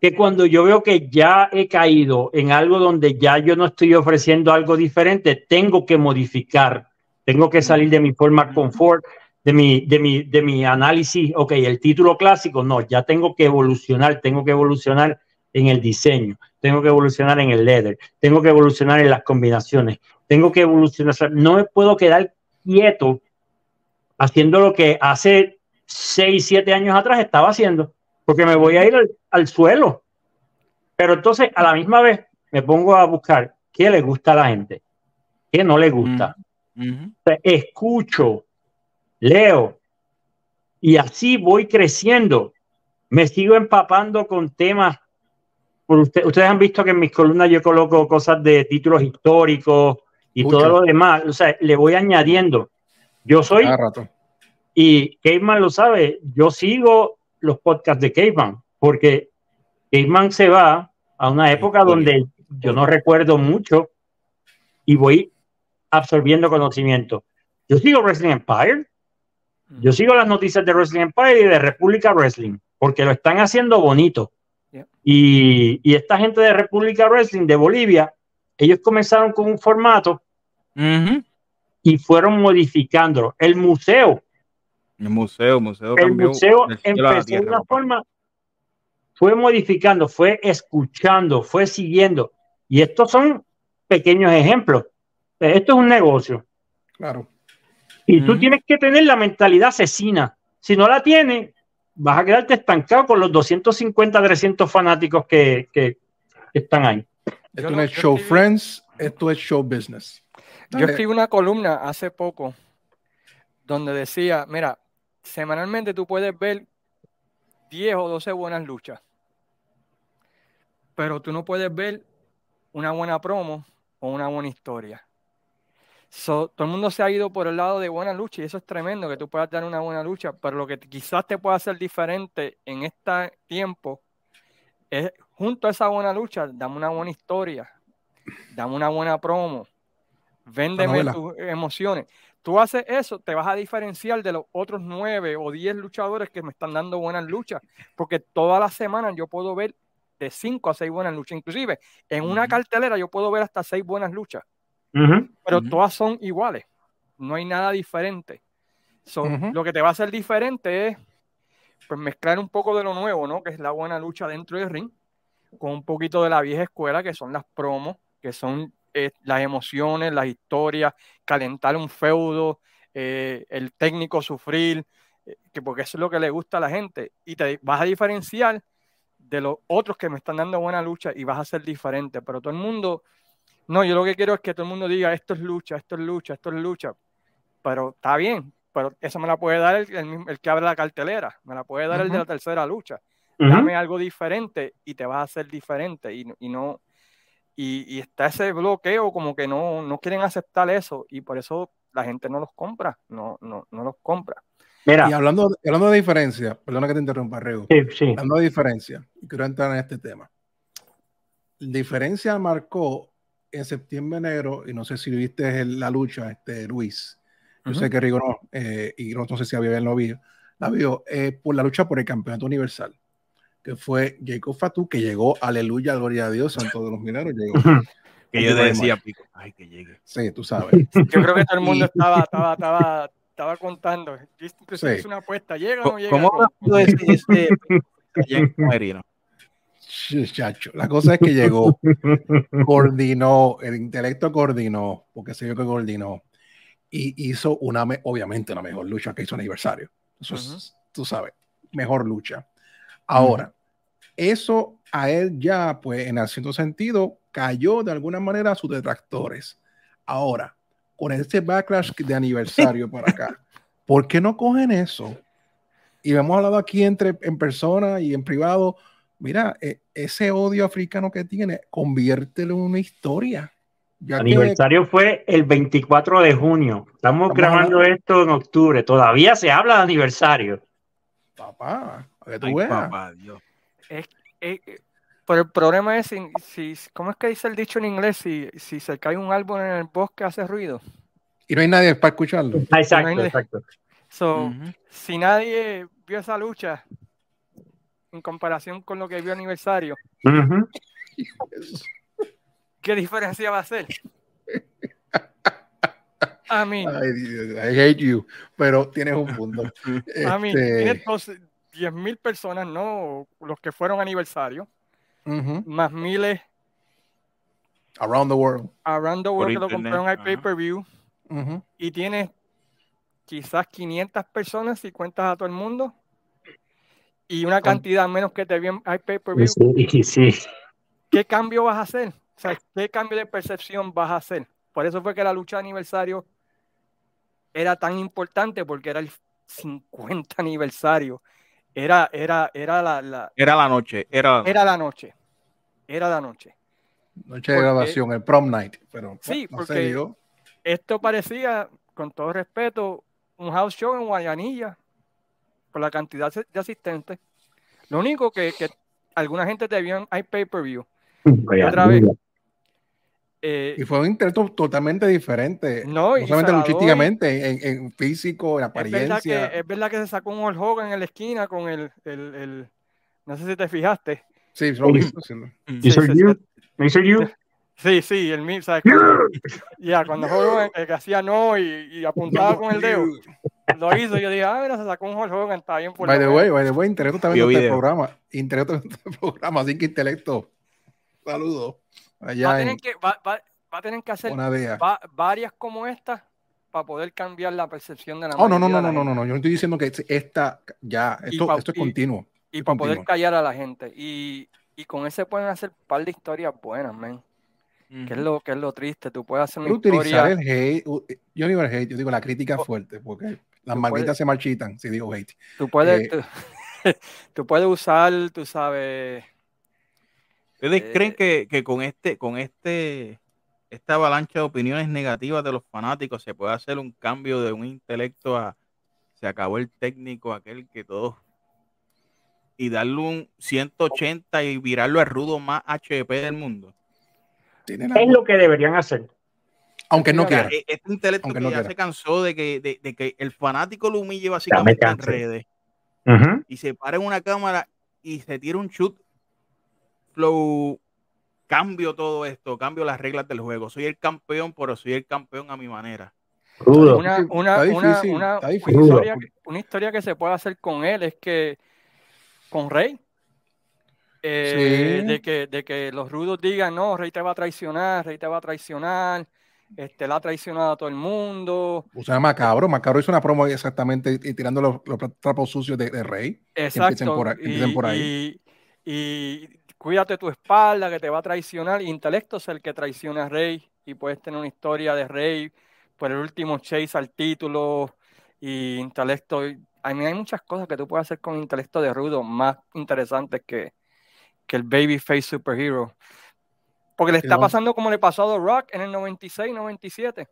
que cuando yo veo que ya he caído en algo donde ya yo no estoy ofreciendo algo diferente, tengo que modificar, tengo que salir de mi forma confort, de mi, de mi, de mi análisis, ok, el título clásico, no, ya tengo que evolucionar, tengo que evolucionar en el diseño, tengo que evolucionar en el leather, tengo que evolucionar en las combinaciones, tengo que evolucionar, no me puedo quedar quieto haciendo lo que hace 6, 7 años atrás estaba haciendo, porque me voy a ir al, al suelo. Pero entonces, a la misma vez, me pongo a buscar qué le gusta a la gente, qué no le gusta. Sea, escucho, leo, y así voy creciendo. Me sigo empapando con temas. Por usted- ustedes han visto que en mis columnas yo coloco cosas de títulos históricos y Mucho. todo lo demás. O sea, le voy añadiendo. Yo soy rato. Y Caveman lo sabe, yo sigo los podcasts de Caveman, porque Caveman se va a una época donde yo no recuerdo mucho y voy absorbiendo conocimiento. Yo sigo Wrestling Empire, yo sigo las noticias de Wrestling Empire y de República Wrestling, porque lo están haciendo bonito. Y, y esta gente de República Wrestling de Bolivia, ellos comenzaron con un formato y fueron modificándolo. El museo, El museo, museo. el cambió museo empezó de una forma, fue modificando, fue escuchando, fue siguiendo. Y estos son pequeños ejemplos. Esto es un negocio. Claro. Y tú tienes que tener la mentalidad asesina. Si no la tienes, vas a quedarte estancado con los 250, 300 fanáticos que, que- están ahí. Esto no es show escribí- friends, esto es show business. Yo escribí una columna hace poco donde decía, mira, semanalmente tú puedes ver 10 o 12 buenas luchas, pero tú no puedes ver una buena promo o una buena historia. So, todo el mundo se ha ido por el lado de buena lucha y eso es tremendo, que tú puedas dar una buena lucha, pero lo que quizás te pueda hacer diferente en este tiempo es, junto a esa buena lucha, dame una buena historia, dame una buena promo, véndeme tus emociones. Tú haces eso, te vas a diferenciar de los otros nueve o diez luchadores que me están dando buenas luchas, porque todas las semanas yo puedo ver de cinco a seis buenas luchas, inclusive en una cartelera yo puedo ver hasta seis buenas luchas pero todas son iguales. No hay nada diferente. So. Lo que te va a hacer diferente es pues, mezclar un poco de lo nuevo, ¿no? Que es la buena lucha dentro del ring, con un poquito de la vieja escuela, que son las promos, que son eh, las emociones, las historias, calentar un feudo, eh, el técnico sufrir, eh, que porque eso es lo que le gusta a la gente. Y te vas a diferenciar de los otros que me están dando buena lucha y vas a ser diferente. Pero todo el mundo, no, yo lo que quiero es que todo el mundo diga esto es lucha, esto es lucha, esto es lucha. Pero está bien, pero eso me la puede dar el, el mismo- el que abre la cartelera, me la puede dar el de la tercera lucha. Dame algo diferente y te vas a hacer diferente y no y, y está ese bloqueo como que no, no quieren aceptar eso y por eso la gente no los compra, no, no, no los compra. Mira, Y hablando, hablando de diferencia, perdona que te interrumpa, Rego. sí, sí. Hablando de diferencia, y quiero entrar en este tema. Diferencia marcó en septiembre negro, y no sé si viste la lucha, este Luis, Yo sé que Rigo no, eh, y no, no sé si había el novio, la vio eh, por la lucha por el campeonato universal, que fue Jacob Fatu, que llegó, aleluya, gloria a Dios, santo de los mineros, llegó. Que yo decía, pico, ay, que llegue. Sí, tú sabes. Yo creo que todo el mundo estaba, estaba, estaba, estaba contando. Yo Sí. hice una apuesta, ¿llega o no llega? ¿Cómo ese James Merino? Chacho, la cosa es que llegó, coordinó, el intelecto coordinó, porque se vio que coordinó, y hizo una, me- obviamente, una mejor lucha que hizo aniversario. Eso es, tú sabes, mejor lucha. Ahora, eso a él ya, pues, en cierto sentido, cayó de alguna manera a sus detractores. Ahora, con este backlash de aniversario para acá, ¿por qué no cogen eso? Y hemos hablado aquí entre, en persona y en privado. Mira, eh, ese odio africano que tiene, conviértelo en una historia. Ya El que, aniversario fue el 24 de junio. Estamos Estamos grabando hablando- esto en octubre. Todavía se habla de aniversario. Papá, para que tú Ay, veas. papá, Dios. Eh, eh, pero el problema es, si, si- ¿cómo es que dice el dicho en inglés? Si, si se cae un árbol en el bosque hace ruido. Y no hay nadie para escucharlo. Exacto, exacto. So, si nadie vio esa lucha en comparación con lo que vio aniversario. ¿qué diferencia va a hacer? A mí, Ay, Dios, I hate you. Pero tienes un punto. a mí, Este, tienes 12 10 mil personas, no los que fueron aniversario, más miles Around the world. around the Por world que lo compraron al pay-per-view y tienes quizás 500 personas si cuentas a todo el mundo y una cantidad menos que te vieron al pay-per-view. Sí, sí. ¿qué cambio vas a hacer? O sea, ¿qué cambio de percepción vas a hacer? Por eso fue que la lucha de aniversario era tan importante porque era el 50 aniversario. Era, era, era la, la- Era la noche, era, era la noche. Era la noche. Noche de graduación, el prom night. Pero Sí, no se porque- dio. Esto parecía, con todo respeto, un house show en Guayanilla, por la cantidad de asistentes. Lo único que, que alguna gente te vio en pay-per-view. Otra vez. Eh, Y fue un intento totalmente diferente. No, y solamente luchísticamente, en, en físico, en Es verdad, apariencia. que, es verdad que se sacó un Hulk Hogan en la esquina con el, el, el- no sé si te fijaste. Sí, lo visto, sí. Sí, sí, you? sí, el mismo, ¿sabes? Cuando- Ya, cuando Hulk Hogan eh, que hacía no y, y apuntaba con el dedo, lo hizo. Yo dije, ah, mira, se sacó un Hulk Hogan, está bien por By the way, by the way, Intelecto está viendo Vio este video. programa. Intelecto está viendo este programa, así que Intelecto. Saludos. Va a, Allá tener en que, va, va- va a tener que hacer va- varias como esta para poder cambiar la percepción de la Oh, no, no, no, no, no, no, no. Yo no estoy diciendo que esta ya, esto, pa- esto es y- continuo. Y para poder callar a la gente. Y, y con ese pueden hacer un par de historias buenas, man. Que es lo, que es lo triste. Tú puedes hacer una Pero utilizar historia. el hate, u- yo no digo el hate, yo digo la crítica O- fuerte, porque las margaritas puedes- se marchitan si digo hate. Tú puedes, Eh, tú, tú puedes usar, tú sabes, ¿Ustedes Eh, creen que, que con este, con este, esta avalancha de opiniones negativas de los fanáticos se puede hacer un cambio de un intelecto a se acabó el técnico, aquel que todos y darle un 180 y virarlo al rudo más HP del mundo? Es lo que deberían hacer. aunque no quiera. E- Este intelecto Aunque que no ya quiera. se cansó de que, de, de que el fanático lo humille básicamente en redes y se para en una cámara y se tira un shoot flow cambio todo esto, cambio las reglas del juego. Soy el campeón, pero soy el campeón a mi manera. Una, una, difícil, una- historia, que- una historia que se puede hacer con él es que con Rey. eh, Sí. de, que, de que los rudos digan, no, Rey te va a traicionar, Rey te va a traicionar, este, la ha traicionado a todo el mundo. O sea, Macabro, Macabro hizo una promo exactamente y tirando los, los trapos sucios de, de Rey. Exacto. por ahí- Y, y cuídate tu espalda, que te va a traicionar. Intelecto es el que traiciona a Rey y puedes tener una historia de Rey por el último chase al título y intelecto. A mí hay muchas cosas que tú puedes hacer con intelecto de rudo más interesantes que, que el babyface superhero. Porque le está pasando como le pasó a The Rock en el 96, 97.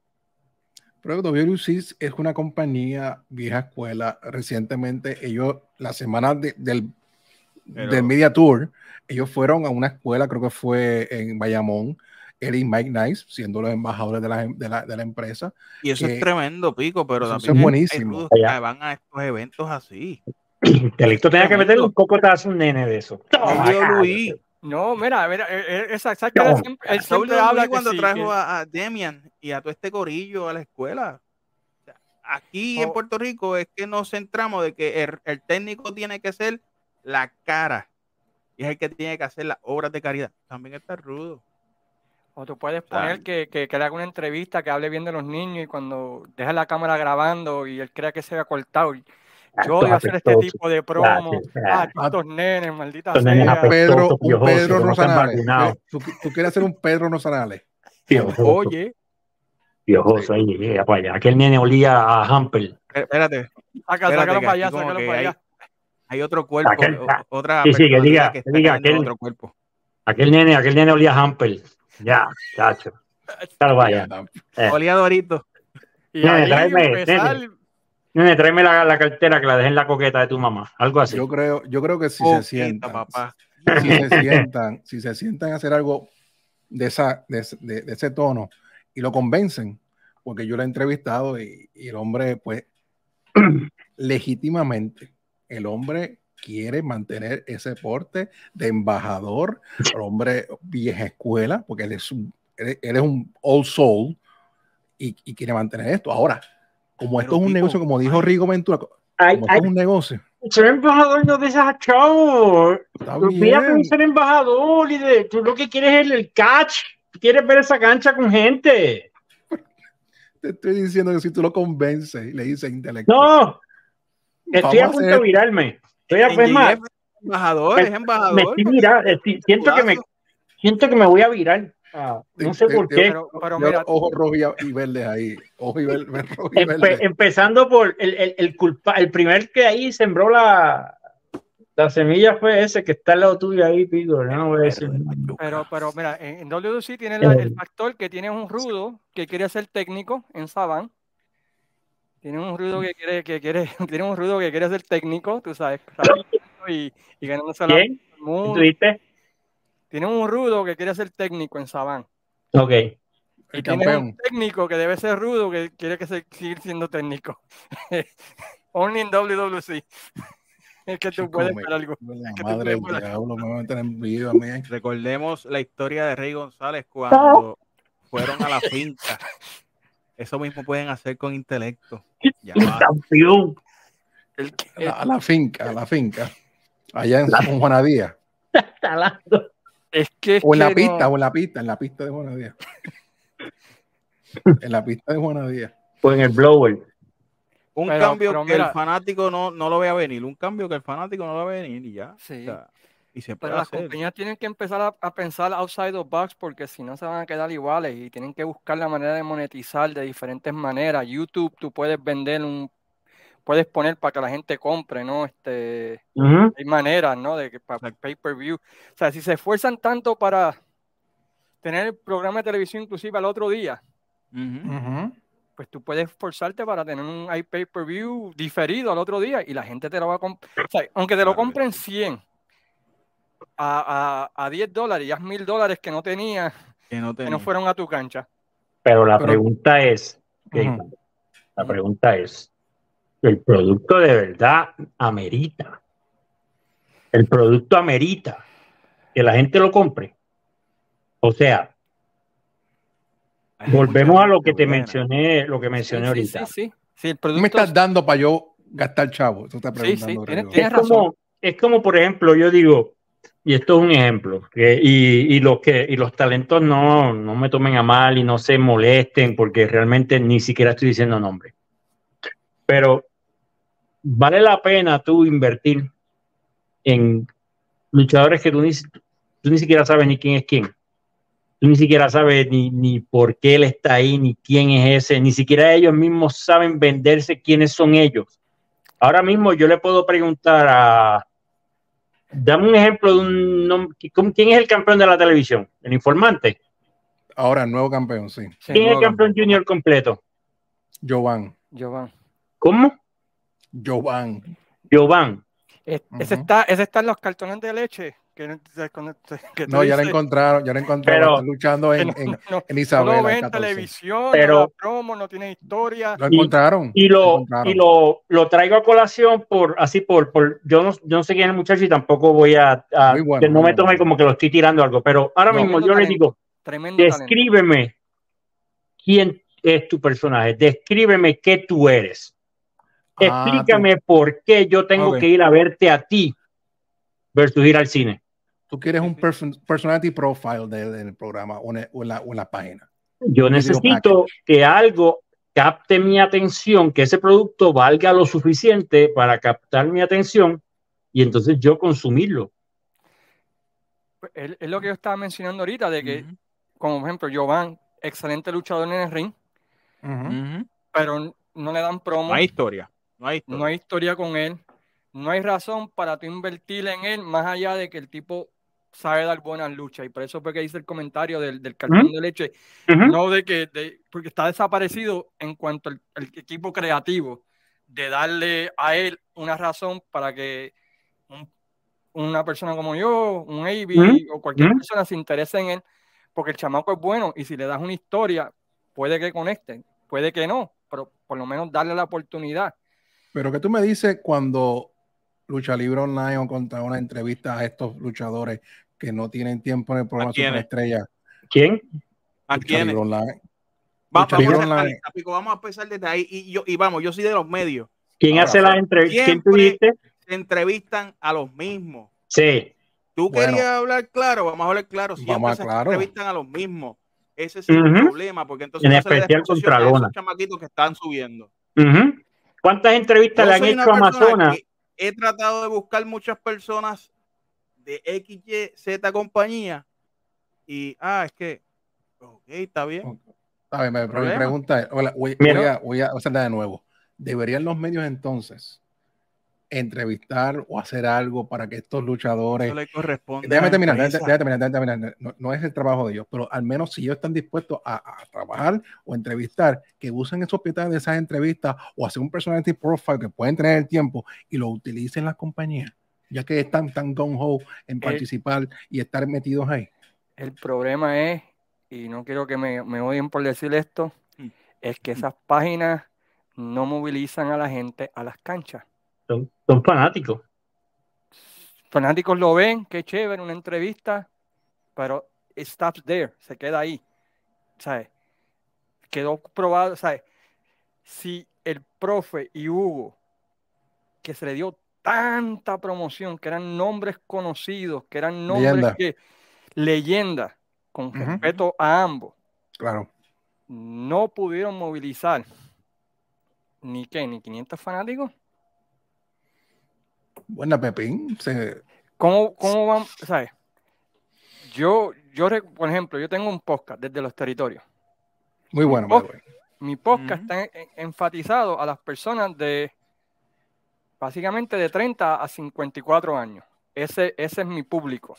Pero WC es una compañía vieja escuela. Recientemente, ellos, la semana de- del, Pero- del Media Tour, ellos fueron a una escuela, creo que fue en Bayamón, él y Mike Nice, siendo los embajadores de la, de la, de la empresa. Y eso que- es tremendo, Pico, pero eso también es hay buenísimo. rudos que van a estos eventos así. Intelecto tenía que meterle un cocotazo a un nene de eso. Luis, No, mira, mira, eh, eh, esa, ¿sabes qué? No. Él siempre, él siempre habla cuando sí, trajo que- a, a Demian y a todo este corillo a la escuela. Aquí en Oh. Puerto Rico es que nos centramos de que el, el técnico tiene que ser la cara y es el que tiene que hacer las obras de caridad. También está rudo. O tú puedes Claro. poner que, que, que le haga una entrevista, que hable bien de los niños y cuando deja la cámara grabando y él crea que se vea cortado. y Yo odio hacer este tipo de promo. Ah, Ah, estos nenes, maldita nenes sea. apestosos. Pedro, un Pedro no Rosanales. vacunados. ¿Tú, tú quieres hacer un Pedro Rosanales? Piojoso, Oye, piojoso ahí, para allá. Aquel nene olía a Hampel. Espérate, Espérate, sácalo para allá, sácalo para hay- allá. Hay otro cuerpo, Aquel- o- otra Sí, sí, que diga- que está que diga aquel- otro cuerpo. Aquel nene, aquel nene olía a Hampel. Ya, chacho. Sácalo para allá. Eh. Olía Dorito. Y Nene, tráeme, empezar, Nene, tráeme la, la cartera que la dejé en la coqueta de tu mamá. Algo así. Yo creo, yo creo que si se sientan, papá. si se sientan, si se sientan a hacer algo de esa, de, ese- de- de ese tono y lo convencen, porque yo lo he entrevistado y, y el hombre, pues, legítimamente, el hombre quiere mantener ese porte de embajador, el hombre vieja escuela, porque él es un, él, él es un old soul y, y quiere mantener esto. Ahora, como Pero, esto es un negocio, como dijo. Rigo Ventura, como esto es un negocio, ser embajador no de esas chavo. está Olvídate de bien. ser embajador y de tú lo que quieres es el, catch. Quieres ver esa cancha con gente. Te estoy diciendo que si tú lo convences y le dices intelecto, No. Estoy a punto de virarme. Estoy a pues más. Embajador, es Me embajador. estoy estoy- siento que me siento que me voy a virar. Ah, no sé por qué. pero, pero mira, ojos rojos y, verdes ahí. Ojos y ver- ver- rojos y Empe- verdes. empezando por el, el, el culpa, el primer que ahí sembró la, la semilla fue ese que está al lado tuyo ahí, Pico. yo no voy a decir. Pero, pero mira, en, en WC tiene la- Eh. el factor que tiene un rudo que quiere ser técnico en Saban. Tiene un rudo que quiere, que quiere, tiene un rudo que quiere ser técnico, tú sabes, y, y ganándose la mundo. Tiene un rudo que quiere ser técnico en Saban. Ok. el Y tiene un técnico que debe ser rudo que quiere que se, seguir siendo técnico. Only in WWC. Es que tú Chico, puedes ver algo. La que tú madre del puedes- diablo, me va a meter en video. Recordemos la historia de Rey González cuando fueron a la finca. Eso mismo pueden hacer con intelecto. Ya. El que- A la, a la finca, a la finca. Allá en San Juanadía. Es que es O en la pista, no- o en la pista, en la pista de Juanadía. En la pista de Juanadía. Pues en el blower. Un Pero- cambio pero que mira- el fanático no, no lo vea venir. Un cambio que el fanático no lo vea venir y ya. Sí. O sea, y se Pero las hacer. compañías tienen que empezar a, a pensar outside the box porque si no se van a quedar iguales y tienen que buscar la manera de monetizar de diferentes maneras. YouTube, tú puedes vender un, puedes poner para que la gente compre, ¿no? Este, hay maneras, ¿no? De que para pay per view. O sea, si se esfuerzan tanto para tener el programa de televisión inclusive al otro día, pues tú puedes esforzarte para tener un pay per view diferido al otro día y la gente te lo va a comprar. O sea, aunque te lo compren 100 a, a, a 10 dólares y haz mil dólares que no tenías, Que no que tenía. no fueron a tu cancha. Pero la Pero- pregunta es, la pregunta es, ¿el producto de verdad amerita? ¿El producto amerita que la gente lo compre? O sea, volvemos a lo que te buena. mencioné, lo que mencioné sí, ahorita. sí, sí. Sí, el ¿Tú me estás dando para yo gastar chavo? Tú estás Sí, sí, preguntando. tienes- Rigo. tienes es como, es como, por ejemplo, yo digo, y esto es un ejemplo, y, los talentos no, me tomen a mal y no se molesten, porque realmente ni siquiera estoy diciendo nombre. Pero vale la pena tú invertir en luchadores que tú ni, siquiera sabes ni quién es quién. Tú ni siquiera sabes ni por qué él está ahí, ni quién es ese, ni siquiera ellos mismos saben venderse quiénes son ellos. Ahora mismo yo le puedo preguntar a. Dame un ejemplo de un. nom- ¿cómo- ¿Quién es el campeón de la televisión? ¿El informante? Ahora, el nuevo campeón, sí. Sí, ¿Quién es el campeón junior completo? Jovan. Giovanni. ¿Cómo? Jovan. Ujú. ese, está, ese está en los cartones de leche Que, no- ya la encontraron, ya la encontraron. Pero- Están luchando en, no, en, no- en no lo Isabela. ves en 14. televisión, Pero- no promo, no tiene historia. Lo encontraron. y lo lo, encontraron. y lo, lo traigo a colación por así por, por yo no, yo no sé quién es el muchacho y tampoco voy a, a- Muy bueno, que no me tome como que lo estoy tirando algo, pero ahora No. mismo yo talento. digo, Tremendo talento. descríbeme quién es tu personaje, descríbeme qué tú eres. Ah, Explícame por qué yo tengo que ir a verte a ti versus ir al cine. Tú, quieres un person- personality profile de- del programa o en, o en la, o en la página. Yo necesito que algo capte mi atención, que ese producto valga lo suficiente para captar mi atención y entonces yo consumirlo. Pues, Es, es lo que yo estaba mencionando ahorita, de que, Ujú, como por ejemplo, Jovan, excelente luchador en el ring, Ujú. ujú. pero no le dan promo, No hay historia. No hay historia. no hay historia con él, no hay razón para tú invertir en él, más allá de que el tipo sabe dar buenas luchas. Y por eso fue que hice el comentario del, del cartón de leche, no de que, de- porque está desaparecido en cuanto al, al equipo creativo, de darle a él una razón para que un- una persona como yo, un AB Ujú. o cualquier persona se interese en él, porque el chamaco es bueno y si le das una historia, puede que conecten, puede que no, pero por lo menos darle la oportunidad. Pero que tú me dices cuando Lucha Libre Online o contra una entrevista a estos luchadores que no tienen tiempo en el programa. Superestrella. ¿Quién? ¿A Online. Va- Lucha vamos, Libre a empezar. Pico, vamos a empezar desde ahí. Y, yo, y vamos, yo soy de los medios. ¿Quién Ahora, hace la entrevista? ¿Quién dijiste? Se entrevistan a los mismos. Sí. Tú Bueno. querías hablar claro, vamos a hablar claro. Siempre Vamos a se claro. entrevistan a los mismos. Ese es el problema, porque entonces En no especial contra Lona. chamaquitos que están subiendo. ¿Cuántas entrevistas Yo le han hecho a Amazonas? que He tratado de buscar muchas personas de X, Y, Z compañía y, ah, es que, ok, está bien. A ver, me- pero mi pregunta es, hola, voy, voy a, voy a hacerla de nuevo. ¿Deberían los medios entonces entrevistar o hacer algo para que estos luchadores Eso le corresponde. Déjame terminar, déjame, terminar, déjame terminar. No, no es el trabajo de ellos, pero al menos si ellos están dispuestos a, a trabajar o entrevistar, que usen esos propietarios de esas entrevistas o hacer un personality profile que pueden tener el tiempo y lo utilicen las compañías, ya que están tan gung ho en participar y estar metidos ahí. El problema es, y no quiero que me, me odien por decir esto, Mm. es que esas páginas no movilizan a la gente a las canchas. Son, son fanáticos. Fanáticos lo ven, qué chévere, una entrevista, pero it stops there, se queda ahí. ¿Sabes? Quedó probado, ¿sabes? Si el profe y Hugo, que se le dio tanta promoción, que eran nombres conocidos, que eran nombres Leyenda. que leyenda, con respeto a ambos, Claro. no pudieron movilizar ni qué, ni 500 fanáticos. Buena Pepín. Se, ¿Cómo, cómo van? ¿Sabes? Yo, yo, por ejemplo, yo tengo un podcast desde los territorios. muy bueno, the way. Mi podcast está en- en- enfatizado a las personas de básicamente de 30 a 54 años. Ese, ese es mi público.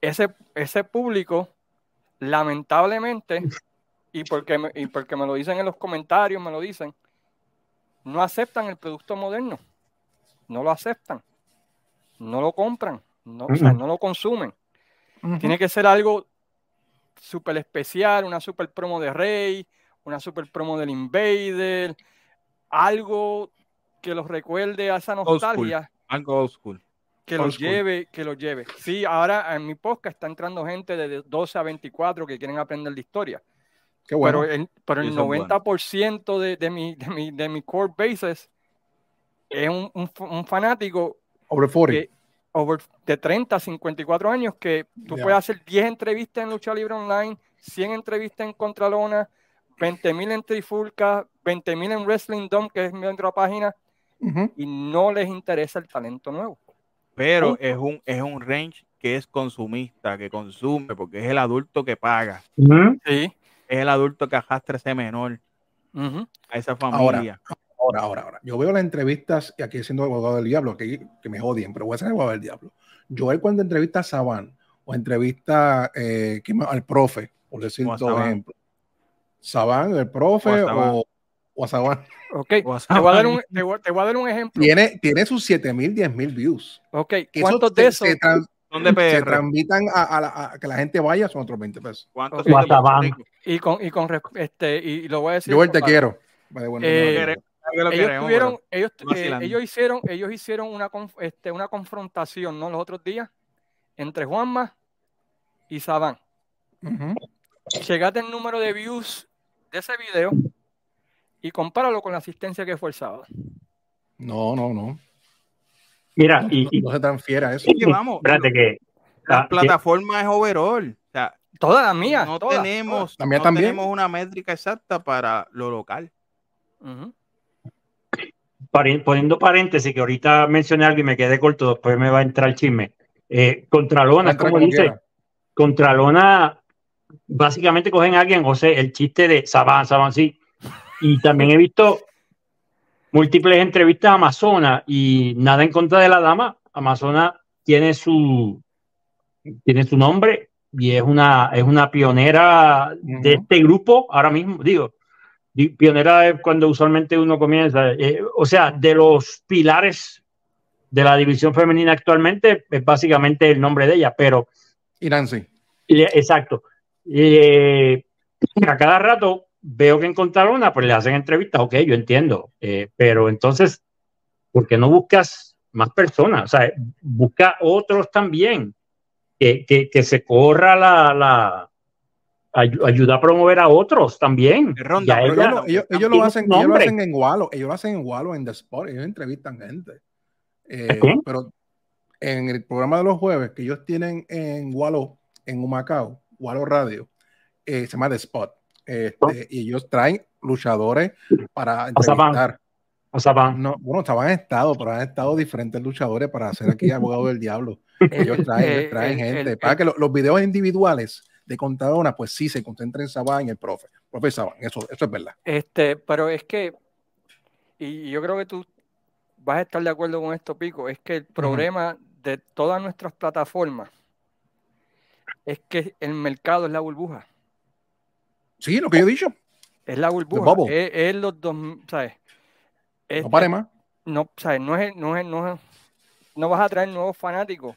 Ese, ese público, lamentablemente, y porque, me, y porque me lo dicen en los comentarios, me lo dicen, no aceptan el producto moderno. No lo aceptan. No lo compran. No, o sea, no lo consumen. Tiene que ser algo súper especial, una super promo de Rey, una super promo del Invader, algo que los recuerde a esa school. nostalgia, Algo old school. que Old los school. lleve, que los lleve. Sí, ahora en mi podcast está entrando gente de 12 a 24 que quieren aprender de historia, Qué bueno. pero el, pero el Eso es bueno. 90% de, de, mi, de, mi, de mi core bases es un, un fa- un fanático Over 40. que- over, de 30 a 54 años que tú puedes hacer 10 entrevistas en Lucha Libre Online, 100 entrevistas en Contralona, 20 mil en Trifulca, 20 mil en Wrestling Dome, que es mi otra página, y no les interesa el talento nuevo. Pero es un, es un range que es consumista, que consume, porque es el adulto que paga. Sí. Es el adulto que arrastra ese menor a esa familia. Ahora, ahora, ahora. Yo veo las entrevistas, y aquí siendo abogado del diablo, que, que me odien, pero voy a ser abogado del diablo. Joel cuando entrevista a Saban o entrevista eh, al profe, por decir todo Saban. ejemplo. Saban, el profe O a Saban. o. Ok, te voy, a dar un, te, voy, te voy a dar un ejemplo. Tiene, tiene sus 7000, 10000 views. Ok, ¿cuántos de esos? Se, tran- Son de se transmitan a, a la- a que la gente vaya, son otros 20 pesos. ¿Cuántos? Y con, y con este, y lo voy a decir. Yo te quiero. Vale, bueno, Eh, no, no, no. Claro que lo ellos queremos, tuvieron, ellos, eh, ellos hicieron, ellos hicieron una, este, una confrontación, ¿no? Los otros días entre Juanma y Saban. Ujú. Chegate el número de views de ese video y compáralo con la asistencia que fue el sábado. No, no, no. Mira, No, y, y- no se transfiere a eso. Vamos, espérate que la ah, que- plataforma es overall. O sea, Todas las mías, no todas, tenemos, La mía no también. tenemos una métrica exacta para lo local. Poniendo paréntesis, que ahorita mencioné algo y me quedé corto, después me va a entrar el chisme. Eh, Contralona, como dice, quiera. Contralona, básicamente cogen a alguien, José, el chiste de Saban, Saban, sí. Y también he visto múltiples entrevistas a Amazona y nada en contra de la dama. Amazona tiene su, tiene su nombre y es una, es una pionera de este grupo ahora mismo, digo. Pionera es cuando usualmente uno comienza, eh, o sea, de los pilares de la división femenina actualmente, es básicamente el nombre de ella, pero Nancy. le- Exacto. Eh, a cada rato veo que encontraron una, pues le hacen entrevistas, ok, yo entiendo, eh, pero entonces, ¿por qué no buscas más personas? O sea, busca otros también, que, que, que se corra la, la ay- ayuda a promover a otros también. Ronda, ella- ellos, lo- ellos- ellos lo hacen, ellos lo hacen en Walo, ellos lo hacen en Walo, en The Spot, ellos entrevistan gente. Eh, pero en el programa de los jueves que ellos tienen en Walo, en Humacao, Walo Radio, eh, se llama The Spot. Este, Y ellos traen luchadores para entrevistar. O sea, van- No, bueno, estaban en estado, pero han estado diferentes luchadores para hacer aquí abogado del diablo. Ellos traen, Eh, traen gente. para que lo- los videos individuales de contadora, pues sí se concentren en Sabán y el profe. Profe Sabán, eso, eso es verdad. Este, pero es que, y yo creo que tú vas a estar de acuerdo con esto, Pico, es que el problema de todas nuestras plataformas es que el mercado es la burbuja. Sí, lo que yo he dicho. Es la burbuja. Es, es los dos, ¿sabes? Es- No pare más. no, ¿sabes? No es, no es, no es- no vas a traer nuevos fanáticos.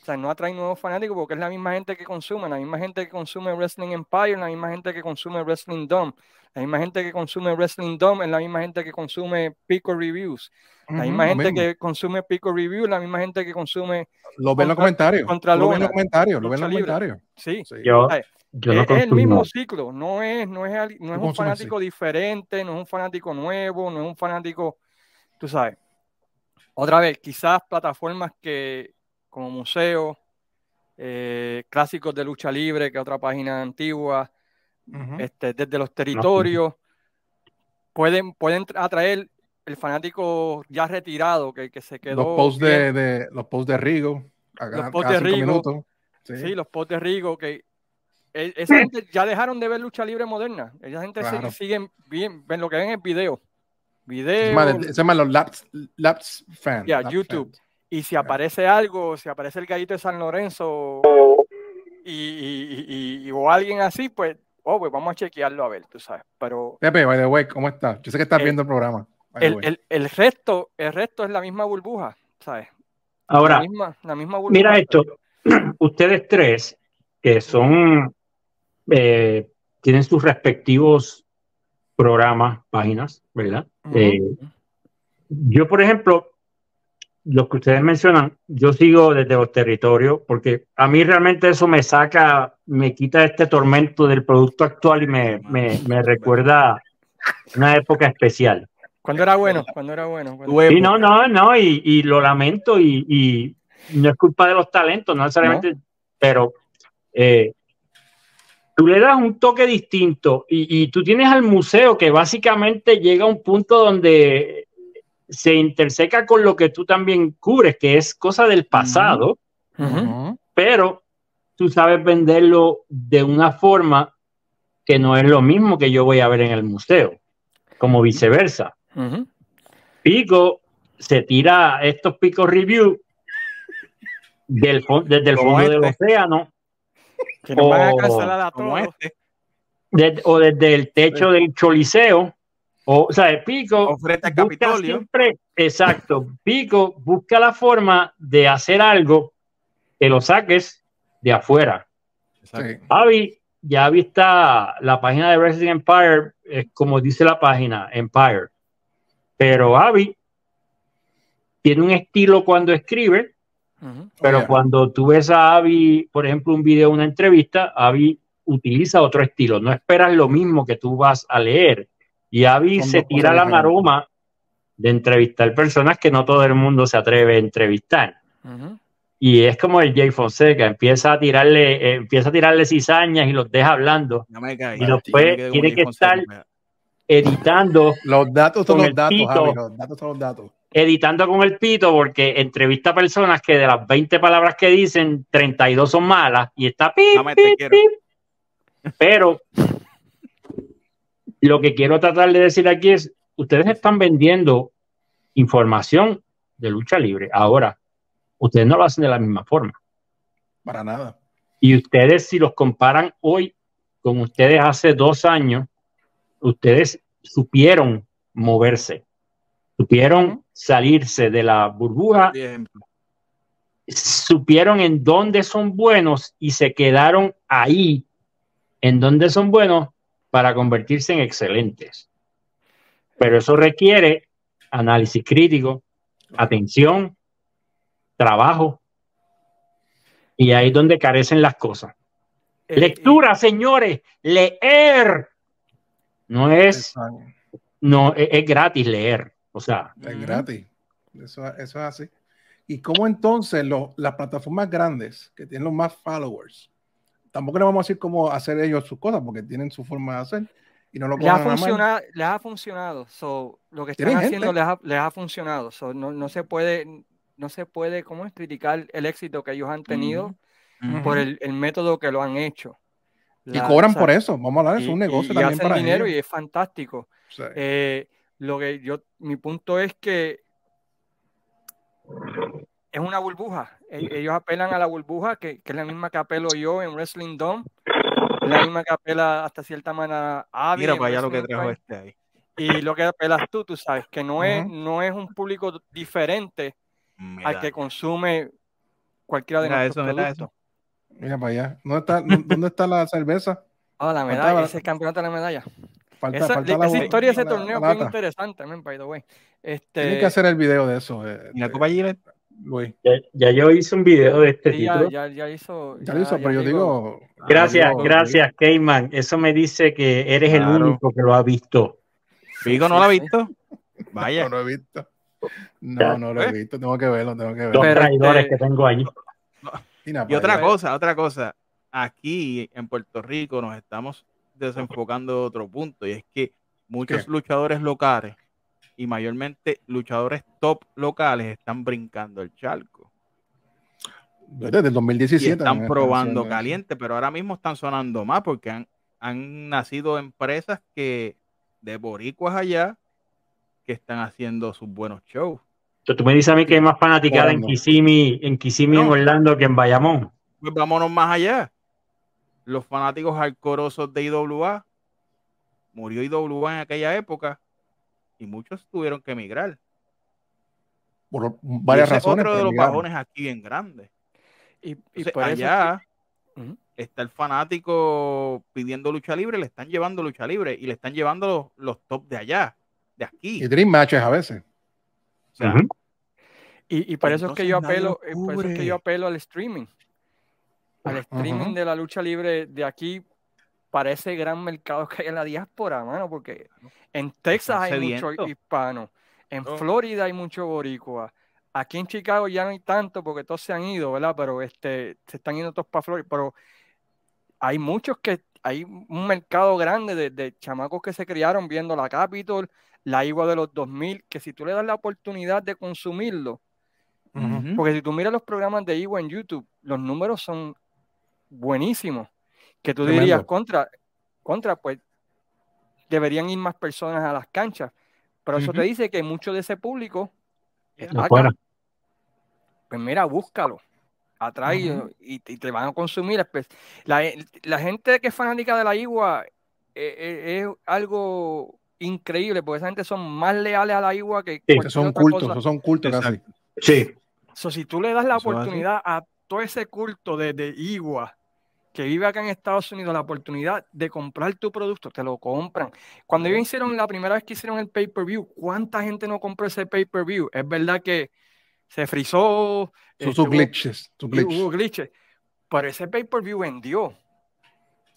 O sea, no atrae nuevos fanáticos porque es la misma gente que consume, la misma gente que consume Wrestling Empire, la misma gente que consume Wrestling Dome, la misma gente que consume Wrestling Dome es la misma gente que consume Pico Reviews, la misma gente que consume Pico Reviews, la misma gente que consume, Lo ven en los contra- comentarios. contra lo ven los comentarios. Lo ven los comentarios. sí. Sí. yo, Ay, yo no es, es el mismo ciclo, no es, no es, no es un fanático diferente, no es un fanático nuevo, no es un fanático, tú sabes. Otra vez, quizás plataformas que, como museo, eh, clásicos de lucha libre, que es otra página antigua, este, desde los territorios, pueden, pueden atraer el fanático ya retirado, que, que se quedó. los posts de, de- los posts de Rigo. Los posts de Rigo. Sí. Sí, los posts de Rigo, que e- esa gente ya dejaron de ver lucha libre moderna. Esa gente Claro. siguen bien, ven lo que ven es video. Se Video. llama, se llama los Laps, Laps Fans. Ya, Laps YouTube. Y si aparece algo, si aparece el gallito de San Lorenzo y, y- y- y- o alguien así, pues, oh, pues vamos a chequearlo a ver, tú sabes. Pero Pepe, by the way, ¿cómo estás? Yo sé que estás Eh, viendo el programa. el, el- el resto, el resto es la misma burbuja, ¿sabes? Ahora, la misma, la misma burbuja. Mira esto, ustedes tres, que son, eh, tienen sus respectivos programas, páginas, ¿verdad? Eh, yo, por ejemplo, los que ustedes mencionan, yo sigo desde los territorios, porque a mí realmente eso me saca, me quita este tormento del producto actual y me, me, me recuerda una época especial. Cuando era bueno, cuando era bueno. cuando- Sí, no, no, no, y, y lo lamento y, y no es culpa de los talentos, no necesariamente, pero eh, tú le das un toque distinto y, y tú tienes al museo que básicamente llega a un punto donde se interseca con lo que tú también cubres, que es cosa del pasado, pero tú sabes venderlo de una forma que no es lo mismo que yo voy a ver en el museo, como viceversa. Pico se tira estos picos review del, desde el Como fondo del este. océano Que van a O- cancelar a Como todos. este. de- o desde el techo del choliseo O, o sea, Pico busca Capitolio. siempre, exacto, Pico busca la forma de hacer algo que lo saques de afuera. Sí. Javi, ya vista la página de Wrestling Empire, es como dice la página, Empire. Pero Javi tiene un estilo cuando escribe, pero Oh, yeah. cuando tú ves a Avi, por ejemplo, un video, una entrevista, Avi utiliza otro estilo. No esperas lo mismo que tú vas a leer. Y Avi se tira la maroma de entrevistar personas que no todo el mundo se atreve a entrevistar. Y es como el Jay Fonseca, empieza a tirarle, eh, empieza a tirarle cizañas y los deja hablando, me. Y después tiene que Fonseca, estar- editando, Los datos son Con los el datos, pito. Javi, los datos son los datos. editando con el pito, porque entrevista a personas que de las 20 palabras que dicen, 32 son malas, y está pip, pip, pip. Pero lo que quiero tratar de decir aquí es, ustedes están vendiendo información de lucha libre. Ahora, ustedes no lo hacen de la misma forma. Para nada. Y ustedes, si los comparan hoy con ustedes hace dos años, ustedes supieron moverse, supieron salirse de la burbuja, Bien. supieron en dónde son buenos y se quedaron ahí, en dónde son buenos, para convertirse en excelentes. Pero eso requiere análisis crítico, atención, trabajo. Y ahí es donde carecen las cosas. Eh, Lectura, señores, leer. No es, no, es, es gratis leer. O sea, Es gratis. Eso, eso es así. ¿Y cómo entonces lo- las plataformas grandes que tienen los más followers? Tampoco le vamos a decir cómo hacer ellos sus cosas porque tienen su forma de hacer y no lo les ha, funcionado, les ha funcionado. So, lo que están haciendo les ha, les ha funcionado. So, no, no se puede, no se puede, ¿cómo es? criticar el éxito que ellos han tenido por el, el método que lo han hecho. Y cobran o sea, por eso. Vamos a hablar, es y- un negocio y- y también hacen para dinero ellos. y es fantástico. Sí. Eh, lo que yo, mi punto es que es una burbuja. E- Ellos apelan a la burbuja, que, que es la misma que apelo yo en Wrestling Dome, es la misma que apela hasta cierta manera Avi Mira para allá lo que trajo este ahí. y lo que apelas tú, tú sabes, que no es, no es un público diferente Mira, al que consume cualquiera de Mira nuestros eso, mira productos. Mira para allá. ¿Dónde está, ¿Dónde está la cerveza? Ah, la Faltaba- medalla, ese campeonato de la medalla. Falta, Esa, falta la, esa historia de ese la- torneo la es bien interesante, man, by the way. Tienen Este, que hacer el video de eso, eh, Mira, Copa Gillette. Luis. ya, ya yo hice un video de este sí, ya, título. ya, ya hizo. Ya lo hizo, pero yo digo. Gracias, digo- gracias, Keyman. Eso me dice que eres el único que lo ha visto. Pico no lo ha visto. Vaya. No lo he visto. No, no lo he ¿Eh? visto. Tengo que verlo, tengo que Los verlo. Pero, traidores este, que tengo allí. Y otra allá. cosa, otra cosa. Aquí en Puerto Rico nos estamos desenfocando de otro punto y es que muchos ¿Qué? luchadores locales y mayormente luchadores top locales están brincando el charco Desde el y 2017. están me probando caliente, pero ahora mismo están sonando más porque han, han nacido empresas que de boricuas allá que están haciendo sus buenos shows. Entonces, tú me dices a mí que hay más fanaticada en. Kissimmee, en Kissimmee, en. Orlando que en Bayamón. Pues vámonos más allá. Los fanáticos alcorosos de IWA. Murió IWA en aquella época y muchos tuvieron que emigrar. Por Y varias ese es razones. otro de los bajones aquí bien grandes. Y, y Entonces, por eso es que- allá está el fanático pidiendo lucha libre, le están llevando lucha libre y le están llevando los, los top de allá, de aquí. Y Dream Matches a veces. O sea, Ujú. Y, y por eso es que yo apelo, lo eh, por eso es que yo apelo al streaming. Al streaming de la lucha libre de aquí para ese gran mercado que hay en la diáspora, mano, porque en Texas hay mucho sedientos. hispano, en Oh. Florida hay mucho boricua, aquí en Chicago ya no hay tanto porque todos se han ido, ¿verdad? Pero este, se están yendo todos para Florida, pero hay muchos que, hay un mercado grande de, de chamacos que se criaron viendo la Capitol, la Igua de los 2000, que si tú le das la oportunidad de consumirlo, porque si tú miras los programas de Igua en YouTube, los números son buenísimos. Que tú Tremendo. dirías contra, contra, pues deberían ir más personas a las canchas. Pero eso te dice que mucho de ese público No fuera. Pues mira, búscalo. Atrae y, y te van a consumir. Pues, La, la gente que es fanática de la Igua eh, eh, es algo increíble, porque esa gente son más leales a la igua que Sí, son otra cultos, son cultos casi. Sí. So, si tú le das la Eso oportunidad a todo ese culto de, de igua que vive acá en Estados Unidos, la oportunidad de comprar tu producto, te lo compran. Cuando ellos hicieron la primera vez que hicieron el pay-per-view, ¿cuánta gente no compró ese pay-per-view? Es verdad que se frizó, este, sus glitches, glitches. hubo glitches, pero ese pay-per-view vendió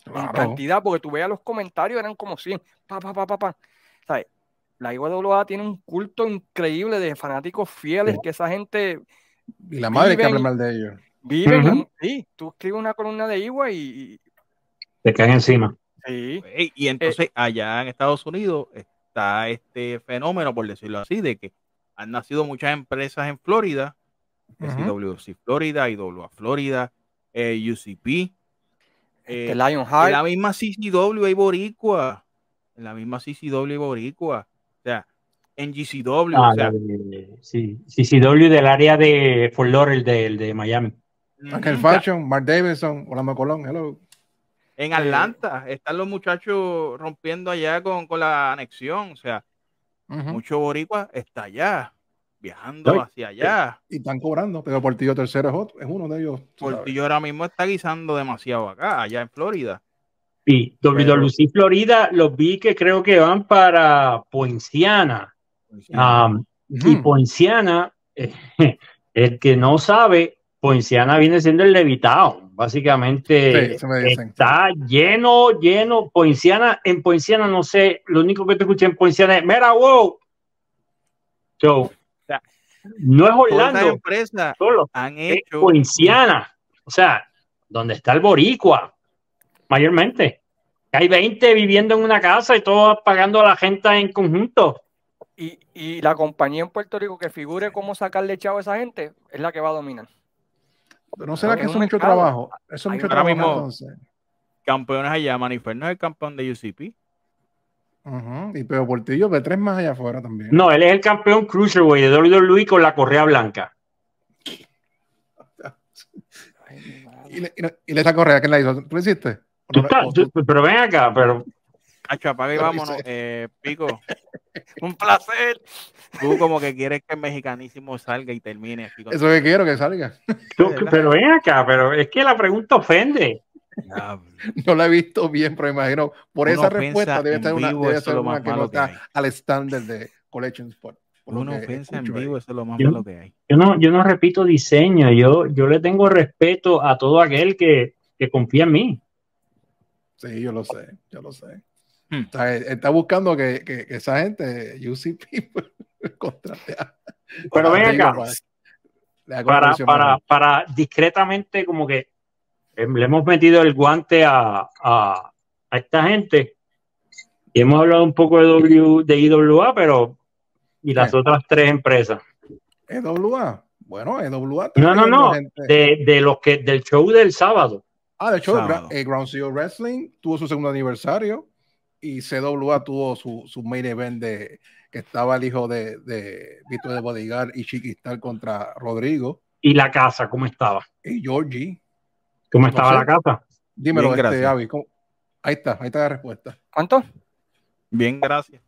en Claro. cantidad, porque tú veías los comentarios, eran como 100, pa, pa, pa, pa, pa. ¿Sabes? La IWA tiene un culto increíble de fanáticos fieles, que esa gente Y la madre que habla mal de ellos. Vive. Ujú. Sí, tú escribes una columna de Igua y, Te caen encima. sí, Y entonces allá en Estados Unidos está este fenómeno, por decirlo así, de que han nacido muchas empresas en Florida, si Ujú. WC Florida, IWA Florida, eh, UCP, eh, este en la misma CCW hay boricua, en la misma CCW hay boricua, o sea, en GCW, Ah, o sea, la de- sí, CCW del área de Fort Lauderdale de, de Miami. Ángel Fashion, Mark Davidson, Orlando Colón, hello. en Atlanta están los muchachos rompiendo allá con, con la anexión, o sea, Ujú. mucho boricua está allá, viajando Ay, hacia allá. Y están cobrando, pero Portillo tercero es otro, es uno de ellos. Portillo ahora mismo está guisando demasiado acá, allá en Florida. Y WWC Florida los vi que creo que van para Poinciana. Um, Y. Poinciana, eh, el que no sabe, Poinciana viene siendo el Levitown. Básicamente Sí, está lleno, lleno. Poinciana, en Poinciana no sé, lo único que te escuché en Poinciana es, mira, wow. So, sea, no es Orlando empresas solo, han es hecho Poinciana. O sea, donde está el boricua, mayormente. Hay 20 viviendo en una casa y todos pagando a la gente en conjunto. Y, y la compañía en Puerto Rico que figure cómo sacarle chavo a esa gente es la que va a dominar. No será que eso es mucho mercado. trabajo. Eso es mucho un- trabajo Ahora mismo- entonces. campeones allá. Manifer no es el campeón de UCP. Y pero Portillo de tres más allá afuera también. No, él es el campeón Cruiserweight de WWE con la correa blanca. Y, le, y, le, y le esa correa, ¿quién la hizo? ¿Tú la hiciste? ¿O Tú no- estás- o tú- tú- pero ven acá, pero Hacho, apaga y vámonos. Eh, Pico, Un placer. tú como que quieres que el mexicanísimo salga y termine aquí Eso que quiero que salga. pero ven acá, pero es que la pregunta ofende. No la he visto bien, pero imagino por Una esa respuesta debe ser una, debe ser una que no que está al estándar de Collection Sport. que ofensa en vivo, eso es lo más Yo- malo que hay. Yo no, yo no repito diseño, yo, yo le tengo respeto a todo aquel que, que confía en mí. Sí, yo lo sé, yo lo sé. Hmm. O sea, él está buscando que, que, que esa gente, UCP, pues, contrate a- Pero ven acá, para, para, para discretamente como que eh, le hemos metido el guante a, a, a esta gente y hemos hablado un poco de, w, de IWA, pero y las otras tres empresas. EWA. Bueno, EWA. No, no, no, de, de los que del show del sábado. Ah, de hecho, Sábado. Gra- eh, Ground Zero Wrestling tuvo su segundo aniversario y CWA tuvo su, su main event de que estaba el hijo de, de Víctor de Bodyguard y Chiquistal contra Rodrigo Y la casa, ¿cómo estaba? y Georgie. ¿Cómo No estaba sé. la casa? Dímelo, Bien, este, ¿cómo? Ahí está, ahí está la respuesta. ¿Cuánto? Bien, gracias.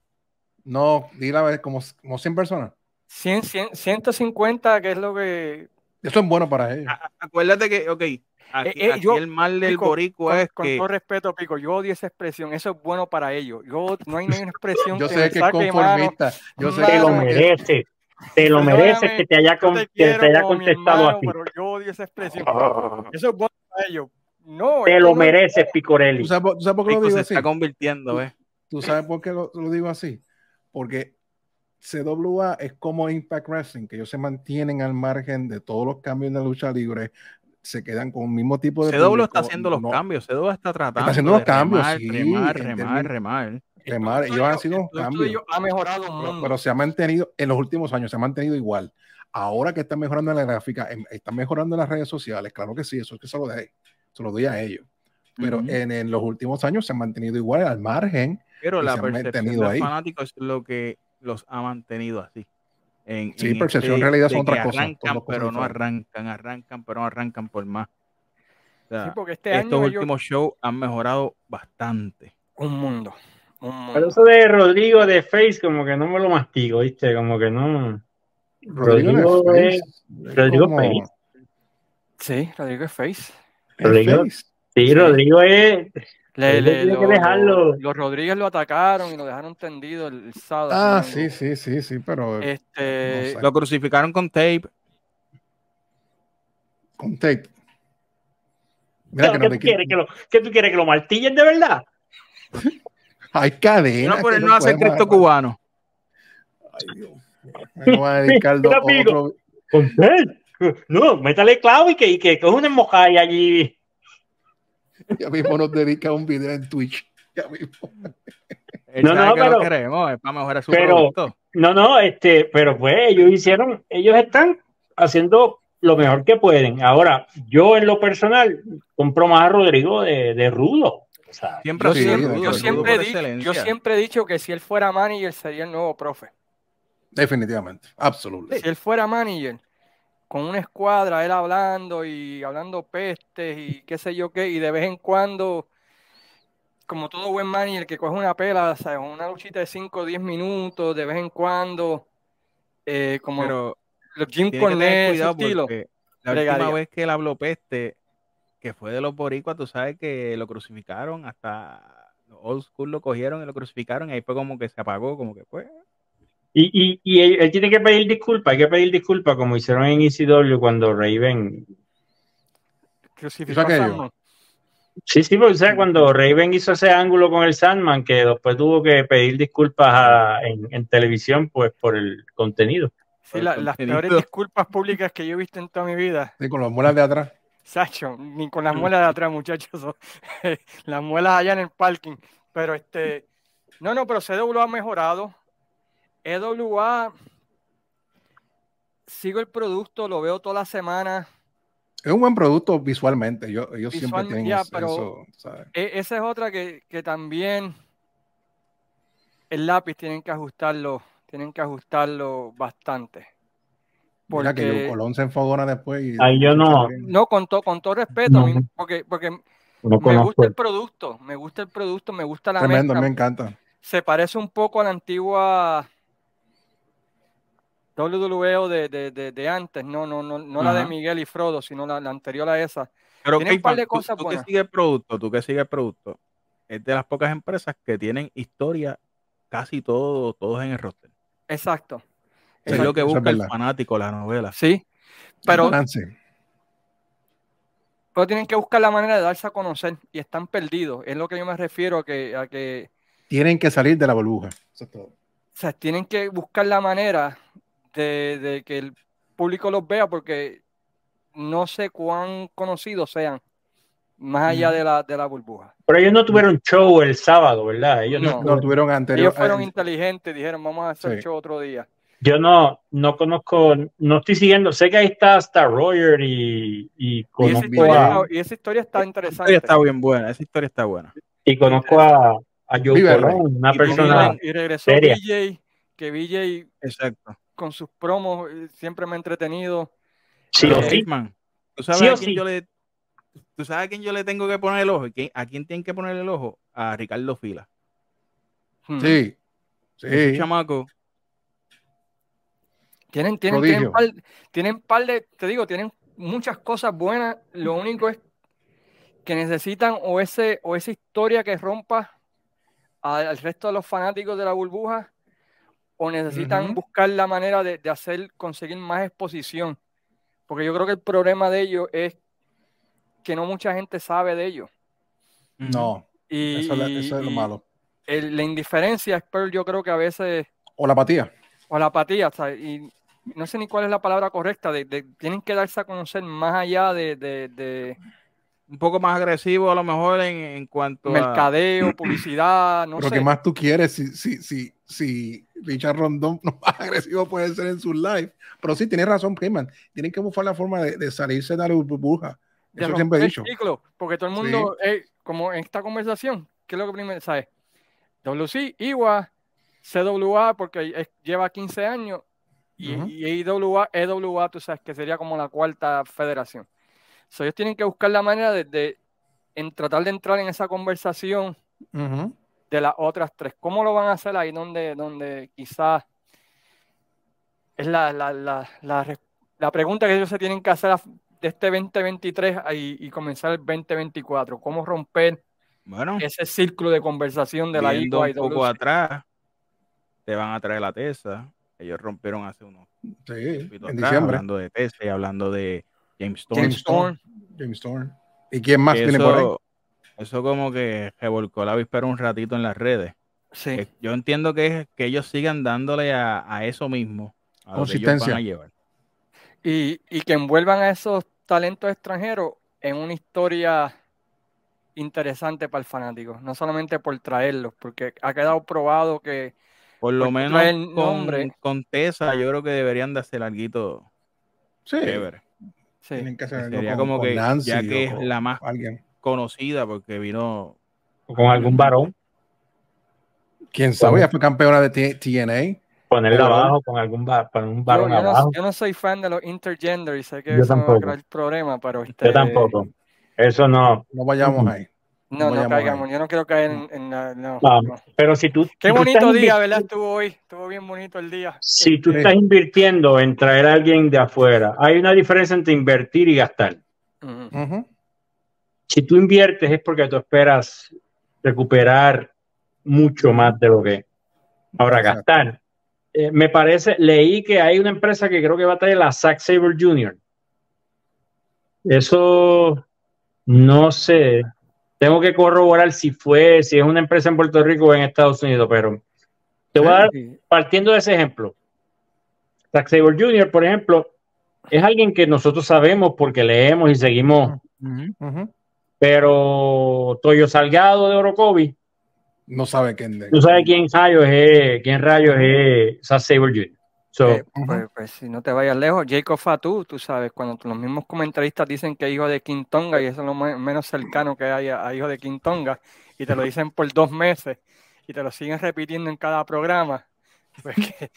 No, dile a ver, como, como 100 personas. 100, 100, 150, que es lo que... Eso es bueno para ellos. A- acuérdate que, ok, aquí, Eh, eh, aquí yo- el mal del Pico, boricua con, es con que todo respeto, Pico, yo odio esa expresión. Eso es bueno para ellos. Yo, no hay ninguna expresión Yo que sé que es mano. conformista. Yo sé Mano, Te lo que mereces. Te lo mereces que te haya, Yo con- te que te haya contestado hermano, así. pero yo odio esa expresión. Eso es bueno para ellos. No, Te lo no- mereces, ¿Tú Picorelli. sabes, tú sabes por qué lo digo se así? está convirtiendo, ¿ves? ¿Tú sabes por qué lo, lo digo así? Porque CWA es como Impact Wrestling, que ellos se mantienen al margen de todos los cambios en la lucha libre, se quedan con el mismo tipo de. CW público, está haciendo los no- cambios, CW está tratando haciendo los de cambios, remar, sí, remar, remar, remar. remar, el ellos han sido de un ellos- el producto de cambio. ellos ha mejorado Pero, pero se ha mantenido, en los últimos años se ha mantenido igual. Ahora que están mejorando en la gráfica, em- están mejorando en las redes sociales, claro que sí, eso es que se lo doy, se lo doy a ellos. Pero Ujú. en, en los últimos años se han mantenido igual al margen. Pero la percepción del ahí. fanático es lo que los ha mantenido así. En, Sí, en percepción, este realidad son de otras cosas, Arrancan, pero no arrancan, arrancan, pero no arrancan por más. O sea, Sí, porque este estos año últimos shows han mejorado bastante. un mundo. Un Pero eso de Rodrigo de Face, como que no me lo mastigo, ¿viste? Como que no. Rodrigo Rodrigo face. Es Rodrigo como- Face. Sí, Rodrigo es face. Rodrigo- face. Sí, Rodrigo es. Le, le- tiene lo- que dejarlo. lo- los Rodríguez lo atacaron y lo dejaron tendido el, el sábado. Ah, no sí, sí, sí, sí, pero Este, No sé. Lo crucificaron con tape. con tape. Mira que ¿Qué, no tú te quieres, que lo, ¿Qué tú quieres? ¿Que lo martillen de verdad? Hay cadenas. No, por que él no hace Cristo cubano. Ay, Dios. Me voy a dedicar Mira, otro-. ¿Con qué? No, métale clavo y que, y que coge una mojada allí. Ya mismo nos dedica un video en Twitch. Ya mismo. No, no, que pero- lo queremos, es para mejorar su pero- producto. No, no, este, pero pues ellos hicieron, ellos están haciendo lo mejor que pueden. Ahora, yo en lo personal compro más a Rodrigo de, de Rudo. O sea, Siempre yo, siempre, yo, siempre yo siempre he dicho que si él fuera manager sería el nuevo profe. Definitivamente. Absolutamente. Si él fuera manager, con una escuadra, él hablando y hablando pestes y qué sé yo qué, y de vez en cuando, como todo buen manager que coge una pela, ¿sabes? una luchita de 5 o 10 minutos, de vez en cuando, eh, como Pero los Jim Cornette, la bregaría. última vez que él habló peste, que fue de los boricuas, tú sabes que lo crucificaron hasta los old school lo cogieron y lo crucificaron y ahí fue como que se apagó, como que fue. Y, y, y él, él tiene que pedir disculpas, hay que pedir disculpas como hicieron en ECW cuando Raven. Crucificó. Sí, sí, porque o sea, cuando Raven hizo ese ángulo con el Sandman, que después tuvo que pedir disculpas a- en, en televisión, pues por el contenido. Sí, la- las contenido. peores disculpas públicas que yo he visto en toda mi vida. Sí, con las muelas de atrás. Sacho, ni con las muelas de atrás, muchachos. las muelas allá en el parking. Pero este, no, no, pero CW ha mejorado. EWA, sigo el producto, lo veo toda la semana. Es un buen producto visualmente. Yo, ellos siempre tienen ya, eso, pero- eso, ¿sabes? E- esa es otra que, que también el lápiz tienen que ajustarlo, tienen que ajustarlo bastante. Mira que Porque- Colón se enfogona después. Y, Ay, yo no. No, con, to- con todo respeto, No. porque, porque No me gusta el producto, me gusta el producto, me gusta la Tremendo, mezcla. me encanta. se parece un poco a la antigua WWE de, de, de, de antes, no, no, no, no la de. Miguel y Frodo, sino la, la anterior a esa. Pero Tiene un par de Juan, tú- cosas tú, que sigues el producto, tú que sigues el producto, es de las pocas empresas que tienen historia casi todo, todos en el roster. Exacto. Es lo que busca el fanático, la novela. Sí, pero, Balance. pero tienen que buscar la manera de darse a conocer y están perdidos. Es lo que yo me refiero a que, a que Tienen que salir de la burbuja. Eso es todo. o sea, tienen que buscar la manera de, de que el público los vea porque no sé cuán conocidos sean más allá de la, de la burbuja. Pero ellos no tuvieron show el sábado, ¿verdad? Ellos No. No tuvieron anterior. Ellos fueron eh, inteligentes, dijeron, vamos a hacer Sí. show otro día. Yo no, no conozco, no estoy siguiendo. Sé que ahí está Star Roger y, y Y esa, conozco historia a, está, y esa historia está Esa interesante. historia está bien buena, esa historia está buena. y conozco a, a Joe Colón, una Y persona. y regresó seria. BJ, que BJ Exacto. Con sus promos eh, siempre me ha entretenido. Sí o Eh, sí. Hitman, ¿tú sabes, Sí o a quién sí. yo le, ¿Tú sabes a quién yo le tengo que poner el ojo? ¿Y quién- ¿A quién tienen que poner el ojo? A Ricardo Fila. Hmm. Sí. Sí. chamaco. Tienen, tienen, tienen, par, tienen par de, te digo, tienen muchas cosas buenas. Lo único es que necesitan o ese, o esa historia que rompa al, al resto de los fanáticos de la burbuja, o necesitan buscar la manera de, de hacer, conseguir más exposición. Porque yo creo que el problema de ellos es que no mucha gente sabe de ellos. No, Y, eso, es la- eso es lo malo. el- la indiferencia es peor, yo creo que a veces, O la apatía. o la apatía, ¿sabes? y no sé ni cuál es la palabra correcta, de, de- tienen que darse a conocer más allá de Un poco más agresivo a lo mejor en, en cuanto a... mercadeo, publicidad, no Pero sé. ¿qué más tú quieres si, si, si, si Richard Rondón no más agresivo puede ser en sus live? Pero sí, tienes razón, Priman. Tienen que buscar la forma de, de salirse de la burbuja. de Eso siempre he dicho. porque todo el mundo, eh, como en esta conversación, ¿qué es lo que primero sabes? WC, IWA, CWA, porque es- lleva 15 años, y, Ujú. y IWA, EWA, tú sabes que sería como la cuarta federación. So, ellos tienen que buscar la manera de, de- en tratar de entrar en esa conversación de las otras tres. ¿Cómo lo van a hacer ahí donde, donde quizás es la, la, la, la, la pregunta que ellos se tienen que hacer a- de este 2023 y, y comenzar el 2024? ¿Cómo romper Bueno, ese círculo de conversación de la viendo un IWC? poco atrás, te van a traer la TESA. Ellos rompieron hace unos Sí, en atrás, diciembre. hablando de TESA y hablando de James Storm. James Storm. James Storm. ¿Y quién más Que viene por ahí? eso, eso como que revolcó la avispero un ratito en las redes. Sí. Eh, Yo entiendo que, es que ellos sigan dándole a, a eso mismo, a lo que ellos Consistencia. van a llevar. y, y que envuelvan a esos talentos extranjeros en una historia interesante para el fanático, no solamente por traerlos, porque ha quedado probado que Por lo Porque menos el con, nombre. con Tessa, yo creo que deberían de hacer algo Sí, chévere. Sí, tienen que hacer algo Sería con- como con que, Nancy ya que o es con la más alguien. conocida porque vino con algún varón, ¿Quién sabe? Ya fue campeona de T- TNA. ponerla Pero- abajo con algún va- con un Yo, varón yo no, abajo. yo no soy fan de los intergender y sé que Yo eso me va a tampoco. crear problema, pero este, Yo tampoco. Eso no. No vayamos ahí. No, No caigamos, yo no quiero caer en, en la- no, Ah, no. Pero si tú. Qué si bonito día, ¿verdad? Estuvo hoy, estuvo bien bonito el día. Si tú Este, estás invirtiendo en traer a alguien de afuera, hay una diferencia entre invertir y gastar. Si tú inviertes es porque tú esperas recuperar mucho más de lo que. Ahora, Exacto. gastar. Eh, me parece, leí que hay una empresa que creo que va a traer la Zack Saber Jr. Eso no sé. Tengo que corroborar si fue, si es una empresa en Puerto Rico o en Estados Unidos, pero te voy a dar partiendo de ese ejemplo, Zack Sabre Jr., por ejemplo, es alguien que nosotros sabemos porque leemos y seguimos, pero Toyo Salgado de Orocovi, No sabe quién de. tú sabes quién rayos es, quién rayos es Zack Sabre Jr. So, eh, pues, pues, si no te vayas lejos, Jacob Fatu, tú sabes, cuando los mismos comentaristas dicen que es hijo de King Tonga y eso es lo me- menos cercano que hay a, a hijo de King Tonga, y te lo dicen por dos meses y te lo siguen repitiendo en cada programa, pues que,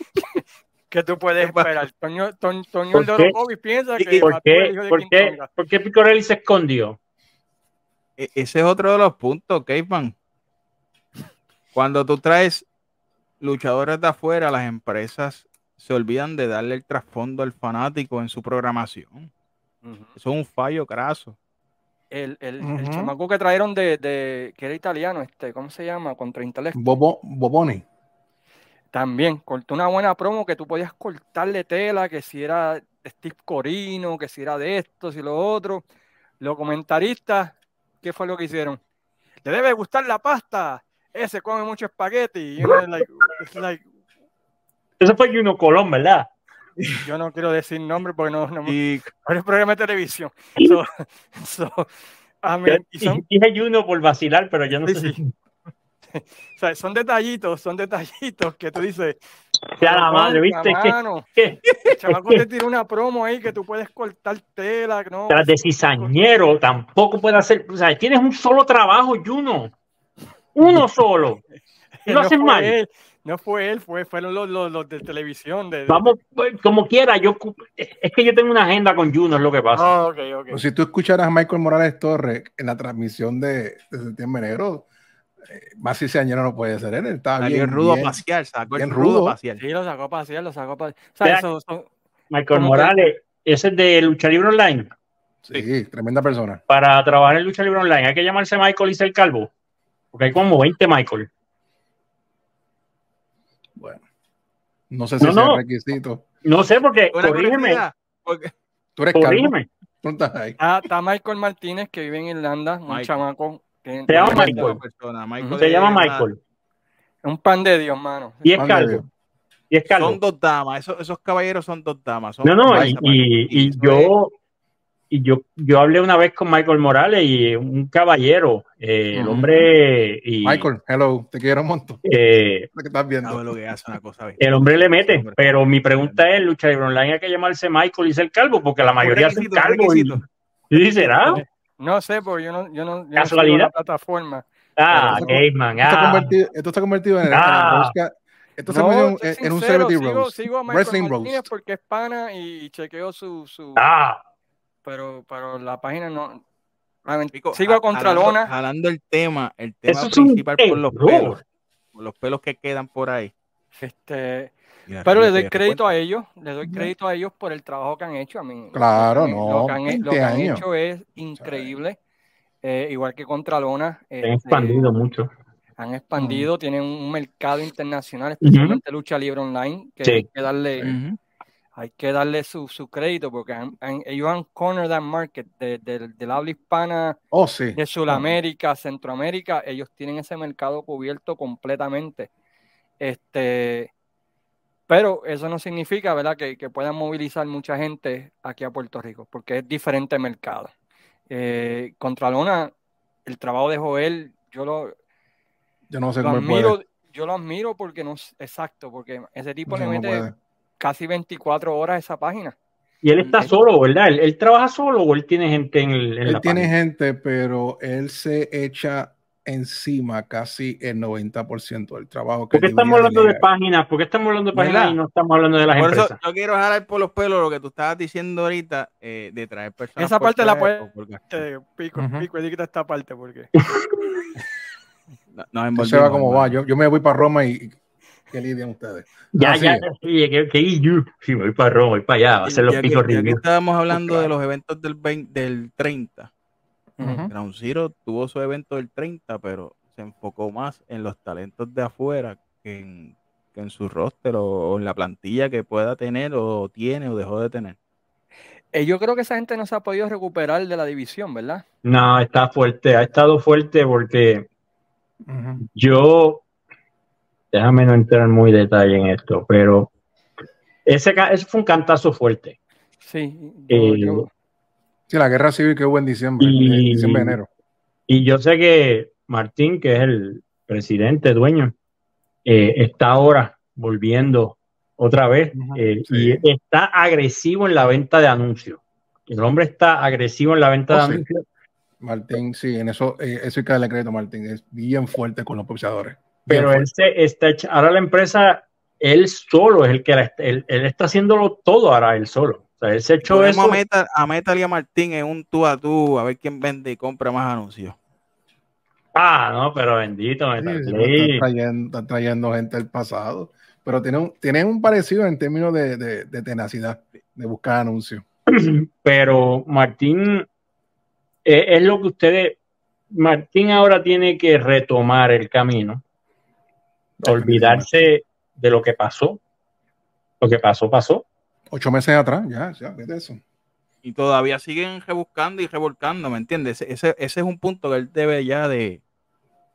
que tú puedes ¿Qué esperar. Toño, Toñ- Toño ¿Por el de qué? Piensa que ¿por Fatu es qué, hijo de por qué, por qué Picorelli se escondió? E- ese es otro de los puntos, Caveman. Cuando tú traes luchadores de afuera, las empresas se olvidan de darle el trasfondo al fanático en su programación. Eso es un fallo craso. El, el, el chamaco que trajeron de, de- que era italiano, este, ¿cómo se llama? Contra Intelecto. Bobo, Boboni. También cortó una buena promo que tú podías cortarle tela, que si era Steve Corino, que si era de esto, si lo otro. Los comentaristas, ¿qué fue lo que hicieron? Le debe gustar la pasta. Ese come mucho espagueti. Y it's like, Eso fue Juno Colón, ¿verdad? yo no quiero decir nombre porque no, no, Y no es programa de televisión. So, so, I mean, y son, Dije Juno por vacilar, pero yo no Sí, sé sí. o sea, son detallitos, son detallitos que tú dices. sea la "Pero madre, ¿viste? Que- El chamaco te tira una promo ahí que tú puedes cortar tela. No, tras de cizañero tampoco puede hacer, o sea, tienes un solo trabajo, Juno. Uno solo. Y lo no haces mal. él, no fue él, fue, fueron los, los, los de televisión. De, de- Vamos, pues, como quiera, yo es que yo tengo una agenda con Juno, es lo que pasa. Pues si tú escucharas a Michael Morales Torres en la transmisión de, de Septiembre Negro, eh, más si ese año no puede ser él. Estaba salió bien, el rudo bien. pasear, sacó el bien rudo rudo. pasear. Sí, lo sacó a pasear, lo sacó a pasear. O sea, Vea- eso- son- Michael que- Morales, ese es de Lucha Libre Online. Sí, tremenda persona. Para trabajar en Lucha Libre Online hay que llamarse Michael y ser calvo. Porque hay como 20 Michael. Bueno, no sé si No, es no. requisito. No sé, porque, Una corrígeme, porque Tú eres calvo. corrígeme. Tú estás ahí. Ah, está Michael Martínez, que vive en Irlanda, un Michael. chamaco. que- Se llama Michael. persona, Michael Se es llama Michael. Un pan de Dios, mano. Y es calvo. Dios. Y es calvo. Son dos damas, esos, esos caballeros son dos damas. son No, no, y, yo, y yo, yo hablé una vez con Michael Morales y un caballero, eh, el Ujú. hombre, y, Michael, hello, te quiero un montón. eh, que estás es- viendo. lo que hace una cosa. el hombre le mete, Hombre. pero mi pregunta es, Lucha Libre Online hay que llamarse Michael y ser calvo, porque la mayoría son calvos. Y, y será, No sé, porque yo no, yo no, yo no ¿Casualidad? la plataforma. ah, Pero- Gateman, Esto, ah, convertido, esto está convertido en, en Ah. el Rosca- Esto se No, convirtió en, en un Celebrity sigo, Roast. sigo a Michael Wrestling Martínez Roast. porque es pana y chequeo su, su ah, pero, pero la página no, Pico, Sigo a ja- jalando- Contralona. Jalando el tema, el tema Eso principal por los error. pelos. Por los pelos que quedan por ahí. Este, pero le doy crédito recuerda. a ellos, le doy crédito a ellos por el trabajo que han hecho. A mí, Claro, lo que han- no, Lo que han, lo 20 que han hecho es increíble. Eh, igual que Contralona. Se han este, expandido mucho. han expandido, tienen un mercado internacional, especialmente lucha libre online, que Sí. hay que darle, Ujú. Hay que darle su, su crédito porque han- han- ellos han cornered that market de, de- del habla hispana Oh, sí. de Sudamérica, Centroamérica, ellos tienen ese mercado cubierto completamente. Este, pero eso no significa, ¿verdad?, que, que puedan movilizar mucha gente aquí a Puerto Rico, porque es diferente mercado. Eh, Contralona, el trabajo de Joel, yo lo, Yo no sé lo cómo él puede. admiro, yo lo admiro porque no es exacto, porque ese tipo le mete. Casi 24 horas esa página. Y él está Él- solo, ¿verdad? ¿Él, él trabaja solo o él tiene gente en, el, en Él la tiene página? gente, pero él se echa encima casi el 90% del trabajo que ¿Por qué estamos hablando de páginas? ¿Por qué estamos hablando de páginas ¿Verdad? y no estamos hablando de las Por eso empresas? yo quiero jalar por los pelos lo que tú estabas diciendo ahorita eh, de traer personas. Esa parte la traer puede- o por gastar. Eh, pico, pico, edita esta parte porque No- envolvimos, se va como va. Yo, yo me voy para Roma y que lidian ustedes. Ya, Ah, ya, sí. que, que yo, sí, voy para Roma, voy para allá, va a ser los que- picos ya que review. estábamos hablando de los eventos del, 20 del 30. Ujú. Ground Zero tuvo su evento del 30, pero se enfocó más en los talentos de afuera que en, que en su roster o, o en la plantilla que pueda tener o tiene o dejó de tener. Eh, yo creo que esa gente no se ha podido recuperar de la división, ¿verdad? No, está fuerte, ha estado fuerte porque yo, déjame no entrar muy detalle en esto, pero ese, fue un cantazo fuerte. Sí. Eh, yo- Sí, la guerra civil que hubo en diciembre, Y- en diciembre, enero. Y yo sé que Martín, que es el presidente, dueño, eh, está ahora volviendo otra vez eh, sí. y está agresivo en la venta de anuncios. El hombre está agresivo en la venta Oh, de sí. anuncios. Martín, sí, en eso, eh, eso hay que darle crédito a Martín. Es bien fuerte con los propiciadores. Pero él se está echa- ahora la empresa, él solo es el que la está- él, él está haciéndolo todo ahora él solo. O sea, él se echó eso. a Metal, a Metal y a Martín en un tú a tú a ver quién vende y compra más anuncios. Ah, no, pero bendito, Metal sí, están, trayendo, están trayendo gente del pasado. Pero tienen un, tienen un parecido en términos de, de- de tenacidad, de buscar anuncios. Pero Martín, eh, es lo que ustedes, Martín ahora tiene que retomar el camino, olvidarse de lo que pasó. Lo que pasó, pasó. Ocho meses atrás, ya, ya, ¿qué es eso? Y todavía siguen rebuscando y revolcando, ¿me entiendes? Ese, ese, es un punto que él debe ya de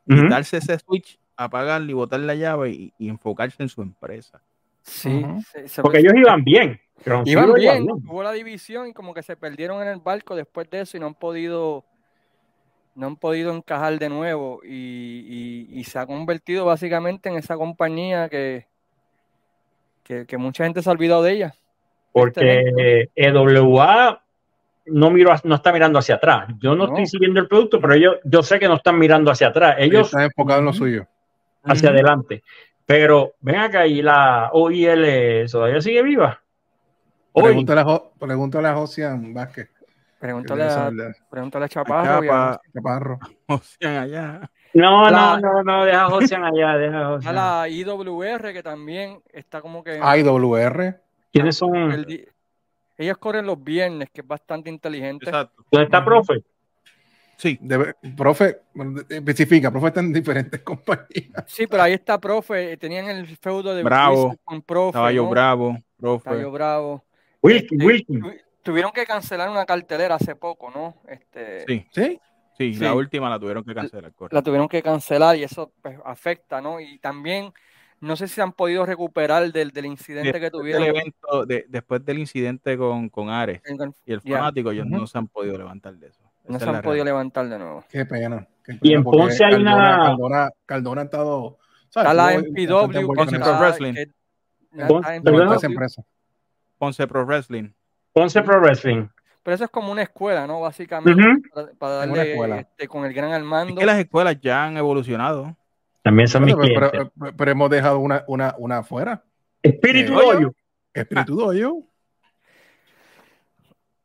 quitarse ese switch, apagarle y botar la llave y, y enfocarse en su empresa. sí, Ujú. se- se- Porque ellos iban bien. Iban Zero iba bien, hubo la división y como que se perdieron en el barco después de eso y no han podido no han podido encajar de nuevo y, y- y se ha convertido básicamente en esa compañía que, que, que mucha gente se ha olvidado de ella. Porque EWA no, miro, no está mirando hacia atrás. Yo no, No. estoy siguiendo el producto, pero ellos, yo sé que no están mirando hacia atrás. Ellos están enfocados en lo suyo. hacia adelante. Pero ven acá y la OIL todavía sigue viva. Hoy, Pregúntale a, pregúntale a Josian Vázquez. Pregúntale a, pregúntale a Chaparro y a- Chapa, Chaparro. o sea, allá. no, la- no, no, no, deja a Josian allá, deja a a la IWR que también está como que IWR. ¿Quiénes son? el ellos corren los viernes, que es bastante inteligente. Exacto. ¿Dónde está profe? Sí. Debe- profe, especifica, profe está en diferentes compañías. Sí, pero ahí está profe, tenían el feudo de Bravo. Wizard con profe, Caballo ¿no? Bravo, profe. Caballo Bravo. Wilkin, Este, Wilkin. Tu- tuvieron que cancelar una cartelera hace poco, ¿no? Este, Sí, ¿Sí? sí, Sí. la última la tuvieron que cancelar. correcto. la tuvieron que cancelar y eso pues, afecta, ¿no? Y también no sé si han podido recuperar del, del incidente que Después tuvieron. del evento, de- después del incidente con, con Ares en- y el fanático, ellos no se han podido levantar de eso. no Esa se han podido realidad. levantar de nuevo. Qué pena. qué Y en Ponce hay Cardona, una- Cardona, Cardona ha estado. ¿sabes? Está la MPW, Ponce Pro. Wrestling. que-. Ponce Pro Wrestling. Ponce Pro Wrestling. pero eso es como una escuela, ¿no? Básicamente, Ujú. para, para Es una darle escuela. este, con el gran Es Armando. que las escuelas ya han evolucionado. También son mis Pero, pero- clientes. pero- pero hemos dejado una, una, una afuera. Espíritu eh, Doyo. Espíritu Doyo.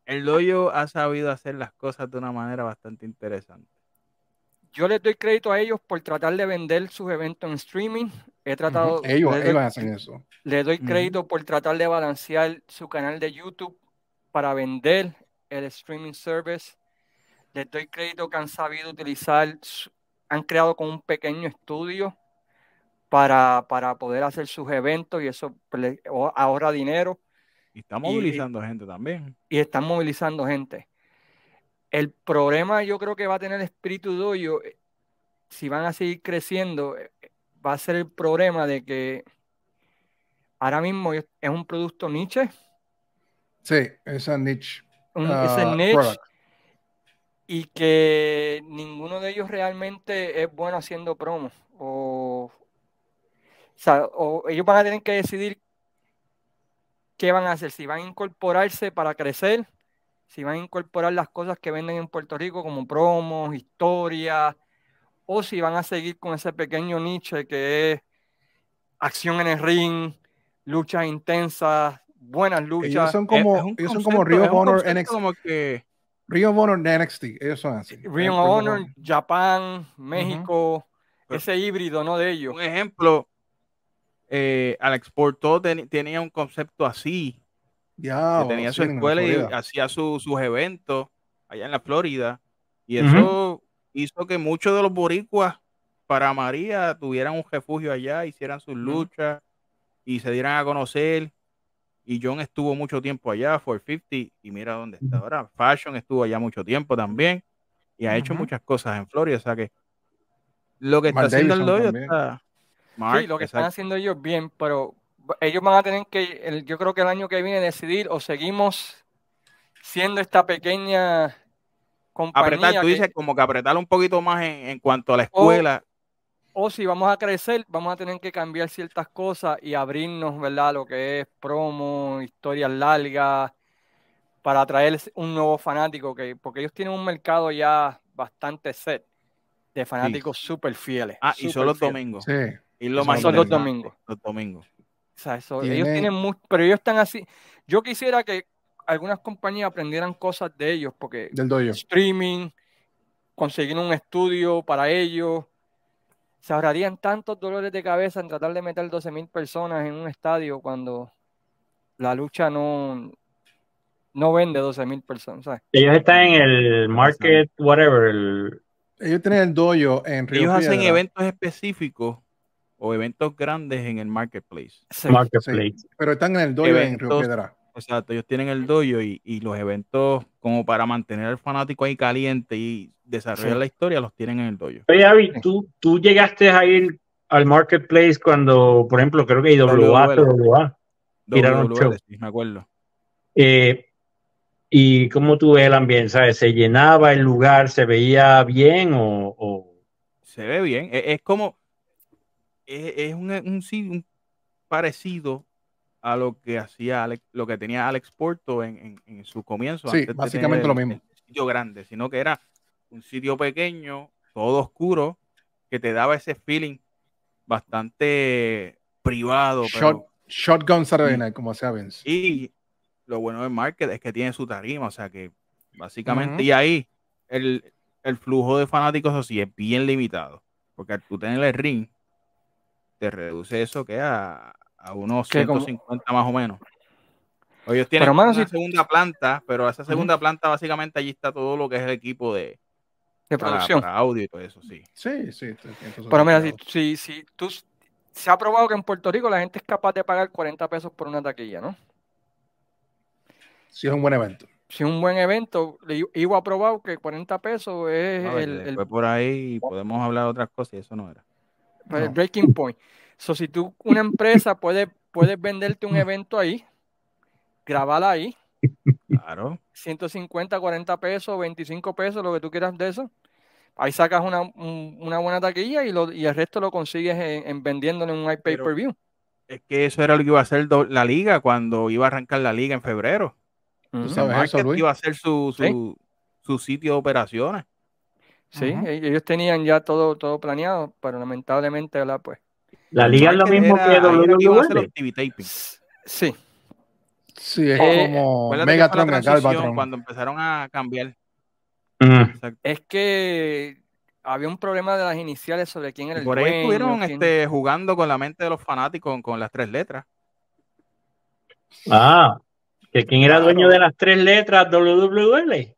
el doyo ha sabido hacer las cosas de una manera bastante interesante. Yo les doy crédito a ellos por tratar de vender sus eventos en streaming. He tratado. Ellos, les doy- ellos hacen eso. Le doy crédito por tratar de balancear su canal de YouTube para vender el streaming service. Les doy crédito que han sabido utilizar, han creado con un pequeño estudio para, para poder hacer sus eventos y eso pues, le ahorra dinero Y está Y- movilizando gente también. y están movilizando gente. El problema yo creo que va a tener Espíritu Doyo, eh, si van a seguir creciendo, eh, va a ser el problema de que ahora mismo es un producto niche, Sí, esa niche. un, ah, es el niche, product. y que ninguno de ellos realmente es bueno haciendo promo. O, o sea, o ellos van a tener que decidir qué van a hacer, si van a incorporarse para crecer, si van a incorporar las cosas que venden en Puerto Rico como promos, historias, o si van a seguir con ese pequeño niche que es acción en el ring, luchas intensas, buenas Ellos luchas. son Es- como, es ellos son como Rio Honor NXT. como que Ring of Honor NXT. Ellos son así. Ring of Eh, Honor, Japón, México, ese híbrido, ¿no? De ellos. un ejemplo, eh, Alex Porto ten- tenía un concepto así, Ya, que tenía su escuela y hacía su- sus eventos allá en la Florida. Y eso hizo que muchos de los boricuas para María tuvieran un refugio allá, hicieran sus luchas y se dieran a conocer. Y John estuvo mucho tiempo allá, 450, y mira dónde está ahora. Fashion estuvo allá mucho tiempo también y ha hecho muchas cosas en Florida. O sea que lo que está Mark haciendo el está. Mark, Sí, lo que están haciendo ellos bien, pero ellos van a tener que, el- yo creo que el año que viene decidir o seguimos siendo esta pequeña compañía apretar, tú que- dices como que apretar un poquito más en, en cuanto a la escuela. O si vamos a crecer, vamos a tener que cambiar ciertas cosas y abrirnos, ¿verdad? Lo que es promo, historias largas, para atraer un nuevo fanático, que, porque ellos tienen un mercado ya bastante set de fanáticos súper fieles. Ah, y son los fieles. domingos. Sí. Y lo más Son los domingos. Los domingos. O sea, eso- ellos tienen mucho, pero ellos están así. Yo quisiera que algunas compañías aprendieran cosas de ellos, porque Del doyo. streaming, conseguir un estudio para ellos, se ahorrarían tantos dolores de cabeza en tratar de meter 12 mil personas en un estadio cuando la lucha no, no vende 12 mil personas. ¿sabes? Ellos están en el market, whatever. el- Ellos tienen el doyo en Río Ellos hacen eventos específicos o eventos grandes en el marketplace. Sí. marketplace. pero están en el doyo en Río. Piedra. Exacto, ellos tienen el dojo y, y los eventos como para mantener al fanático ahí caliente y desarrollar Sí. la historia los tienen en el dojo. Oye, Avi, ¿tú, tú llegaste a ir al marketplace cuando, por ejemplo, creo que IWA. WWA, Tiraron show. sí, me acuerdo. eh, ¿y cómo tú ves el ambiente? ¿Sabes? ¿Se llenaba el lugar? ¿Se veía bien o...? o- Se ve bien. Es, es como. Es, es un, un, sí, un parecido a lo que hacía Alex- lo que tenía Alex Porto en, en- en su comienzo. Sí, antes de básicamente tener lo mismo. el sitio grande, sino que era un sitio pequeño, todo oscuro, que te daba ese feeling bastante privado. Shot, pero- shotgun Saturday. Night, como sea Vince. y lo bueno del market es que tiene su tarima, o sea que básicamente, y ahí el, el flujo de fanáticos así es bien limitado, porque al tú tener el ring, te reduce eso que a, a unos Que como- 150 más o menos. Ellos tienen Pero, mano, una si- segunda planta, pero esa segunda planta básicamente allí está todo lo que es el equipo de de producción. para audio y todo eso, sí. Sí, sí. Pero mira, si, si, si tú se ha probado que en Puerto Rico la gente es capaz de pagar 40 pesos por una taquilla, ¿no? Sí, es un buen evento. Si es un buen evento, le- Ivo ha probado que 40 pesos es ver, el, el- después por ahí podemos hablar de otras cosas y eso no era. No. breaking point. So, si tú, una empresa puede, puedes venderte un evento ahí, grabarla ahí, Claro. 150, 40 pesos, 25 pesos, lo que tú quieras de eso. Ahí sacas una, un- una buena taquilla y, lo, y el resto lo consigues en, en vendiéndolo en un pay-per-view. Es que eso era lo que iba a hacer do- la liga cuando iba a arrancar la liga en febrero. Sabes eso, iba a ser su, su, Sí. su sitio de operaciones. Sí, e- ellos tenían ya todo, todo planeado, pero lamentablemente, ¿verdad? Pues La liga es lo mismo era- que WWE. sí, Sí, es Eh, como Megatron Galvatron. cuando empezaron a cambiar. Mm. Es que había un problema de las iniciales sobre quién era Y el por ahí dueño, estuvieron quién- este, jugando con la mente de los fanáticos con, con las tres letras. Ah, que quién era Claro. dueño de las tres letras WWL.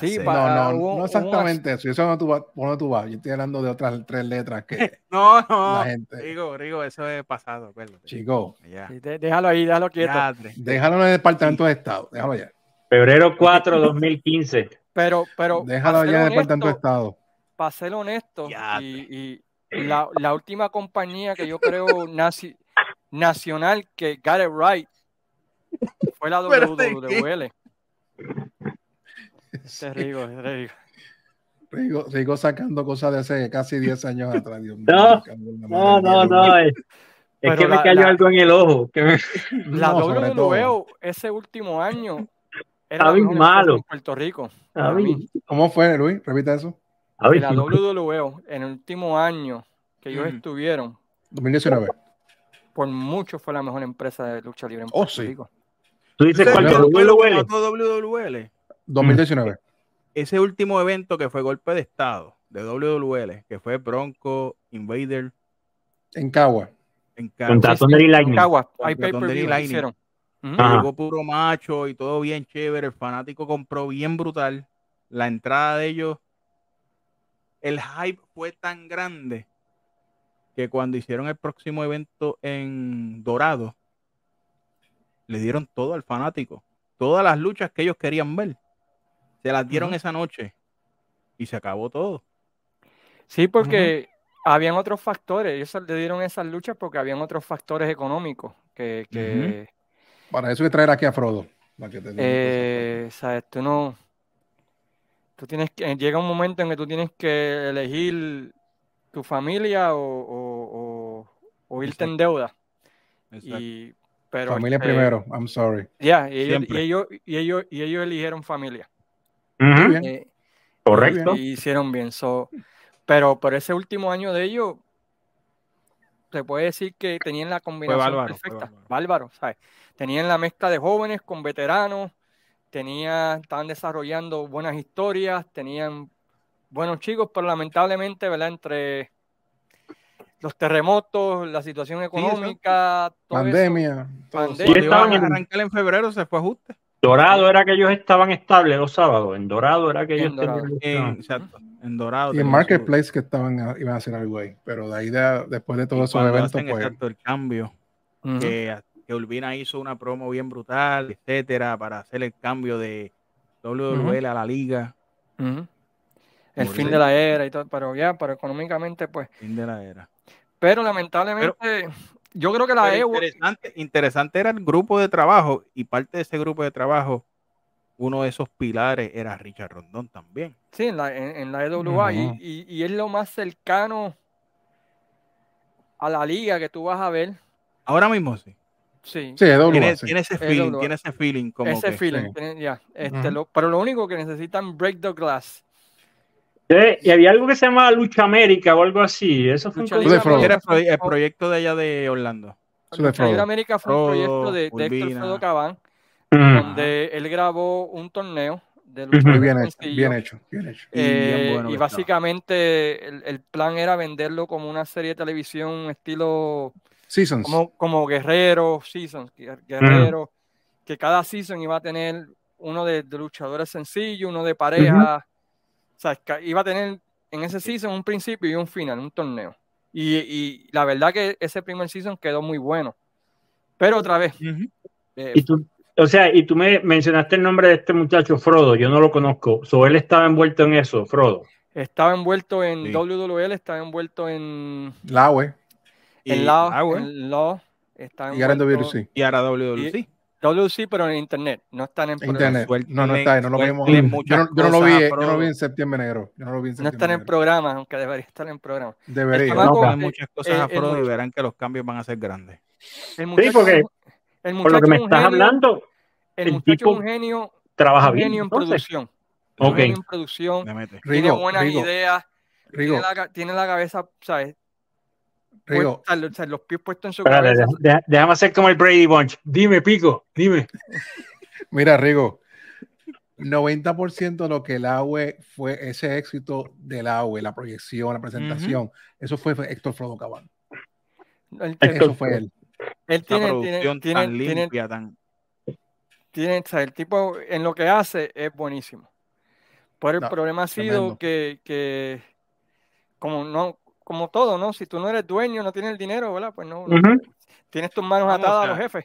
Sí, No, no, hubo- no exactamente eso. Eso no tú vas, dónde tú vas. Yo estoy hablando de otras tres letras que No, no. la gente. Rigo, Rigo, eso es pasado, acuérdate. Chico, Ya. Sí, de- déjalo ahí, déjalo quieto. Déjalo en el departamento de Estado. Déjalo allá. Febrero 4, 2015. Pero, pero Déjalo allá en el departamento de Estado. para ser honesto, Ya. y, y la, la última compañía que yo creo naci- nacional que got it right fue la Pero ¿de WWL. Te rigo, sacando cosas de hace casi 10 años atrás. Dios No, No, no, no. Es, que me cayó la- algo en el ojo. que me- La No. WWL ese último año era bien malo. en Puerto Rico. Mí. ¿Cómo fue, Luis? Repita eso. la WWL en el último año que ellos Ujú. estuvieron, 2019. por mucho fue la mejor empresa de lucha libre en Oh, Puerto sí. Rico. tú dices ¿Tú cuál sabes qué es lo que WWL. mató WWL? 2019. Ese último evento que fue golpe de estado de WWL, que fue Bronco, Invader, En Cagua. en en Lightning. Cagua, hay Lightning. Llegó puro macho y todo bien chévere. El fanático compró bien brutal. La entrada de ellos, el hype fue tan grande que cuando hicieron el próximo evento en Dorado, le dieron todo al fanático. Todas las luchas que ellos querían ver. Se las dieron esa noche y se acabó todo. Sí, porque habían otros factores. Ellos le dieron esas luchas porque habían otros factores económicos que, que Para eso hay que traer aquí a Frodo. para que te diga eh, sabes, tú no, tú tienes que, llega un momento en que tú tienes que elegir tu familia o, o- o- o irte en deuda. Exacto. Y, cosas. pero Familia primero. I'm sorry. ya, y ellos, y ellos, y ellos eligieron familia. Eh, Correcto. y hicieron bien. So, pero por ese último año de ellos, se puede decir que tenían la combinación bárbaro, fue perfecta. bárbaro. Bárbaro, ¿sabes? Tenían la mezcla de jóvenes con veteranos, tenían, estaban desarrollando buenas historias, tenían buenos chicos, pero lamentablemente, ¿verdad? Entre los terremotos, la situación económica, todo eso, Pandemia. todo eso. Pandemia. Cuando estaban en- arrancar en febrero se fue ajuste. Dorado era que ellos estaban estables los sábados. En Dorado era que En ellos Dorado. tenían. En, exacto, en Dorado. Y en Marketplace que estaban a- iban a hacer algo ahí. Pero de ahí, de- después de todos esos cuando eventos, hacen, pues. exacto, el cambio. Que, que Urbina hizo una promo bien brutal, etcétera, para hacer el cambio de WWL a la liga. El fin de la era y todo, pero ya, pero económicamente, pues. Fin de la era. Pero lamentablemente, yo creo que la Pero EWO, interesante, interesante era el grupo de trabajo y parte de ese grupo de trabajo, uno de esos pilares era Richard Rondón también. sí, en la, en, en la EWA, y- y, y es lo más cercano a la liga que tú vas a ver. Ahora mismo sí. Sí, Sí, Tiene, tiene ese Es feeling, tiene ese feeling como ese que feeling. sí. tiene- este, lo- pero lo único que necesitan break the glass. Sí, y había algo que se llamaba Lucha América o algo así. Eso fue un Lucha era el, el proyecto de allá de Orlando. Lucha. América fue un Frodo, proyecto de, de Héctor. Frodo Cabán, Mm. donde él grabó un torneo de lucha. Muy bien hecho, bien hecho, bien hecho. Y bien Eh, bueno y que básicamente el, el plan era venderlo como una serie de televisión estilo Seasons. como, como Guerrero, Seasons, Guer- Guerrero, que cada season iba a tener uno de, de luchadores sencillos, uno de pareja, o sea, iba a tener en ese season un principio y un final, un torneo. Y, y la verdad que ese primer season quedó muy bueno. Pero otra vez, eh, Y tú, o sea, y tú me mencionaste el nombre de este muchacho, Frodo. Yo no lo conozco. So, él estaba envuelto en eso, Frodo. estaba envuelto en Sí. WWL, estaba envuelto en, en Law, ah, bueno, en Law, estaba y ahora en WC. y ahora WWC. WC, pero en internet, no están en programa. Internet. No, no está ahí, no lo vimos. Yo no, yo no lo vi, yo no lo vi en septiembre negro. Yo no lo vi en No septiembre están en negro. programa, aunque debería estar en programa. Debería. chamaco- No, muchas cosas eh, a el Frodo y muchacho- verán que los cambios van a ser grandes. El muchacho, porque es un- el Por lo muchacho que me es un estás genio, hablando, el el muchacho tipo es un genio, trabaja un bien. genio en producción. Ok. Un genio en producción, tiene buenas Rigo, ideas, Rigo, tiene la, ca- tiene la cabeza, ¿sabes? Rigo, puestas, o sea, los pies puestos en su Espérate, cabeza. deja- deja- déjame hacer como el Brady Bunch. Dime, Pico, dime. mira, Rigo, 90% de lo que el AWE fue ese éxito del AWE, la proyección, la presentación, eso fue Héctor Frodo Cabán. Él, Héctor Eso fue él. él tiene, producción tiene, tan tiene, tiene, limpia, tan. tiene- o sea, el tipo en lo que hace es buenísimo. Pero el No, problema ha sido que, que como no, como todo, ¿no? Si tú no eres dueño, no tienes el dinero, ¿verdad? Pues no, tienes tus manos Vamos, atadas o a los jefes.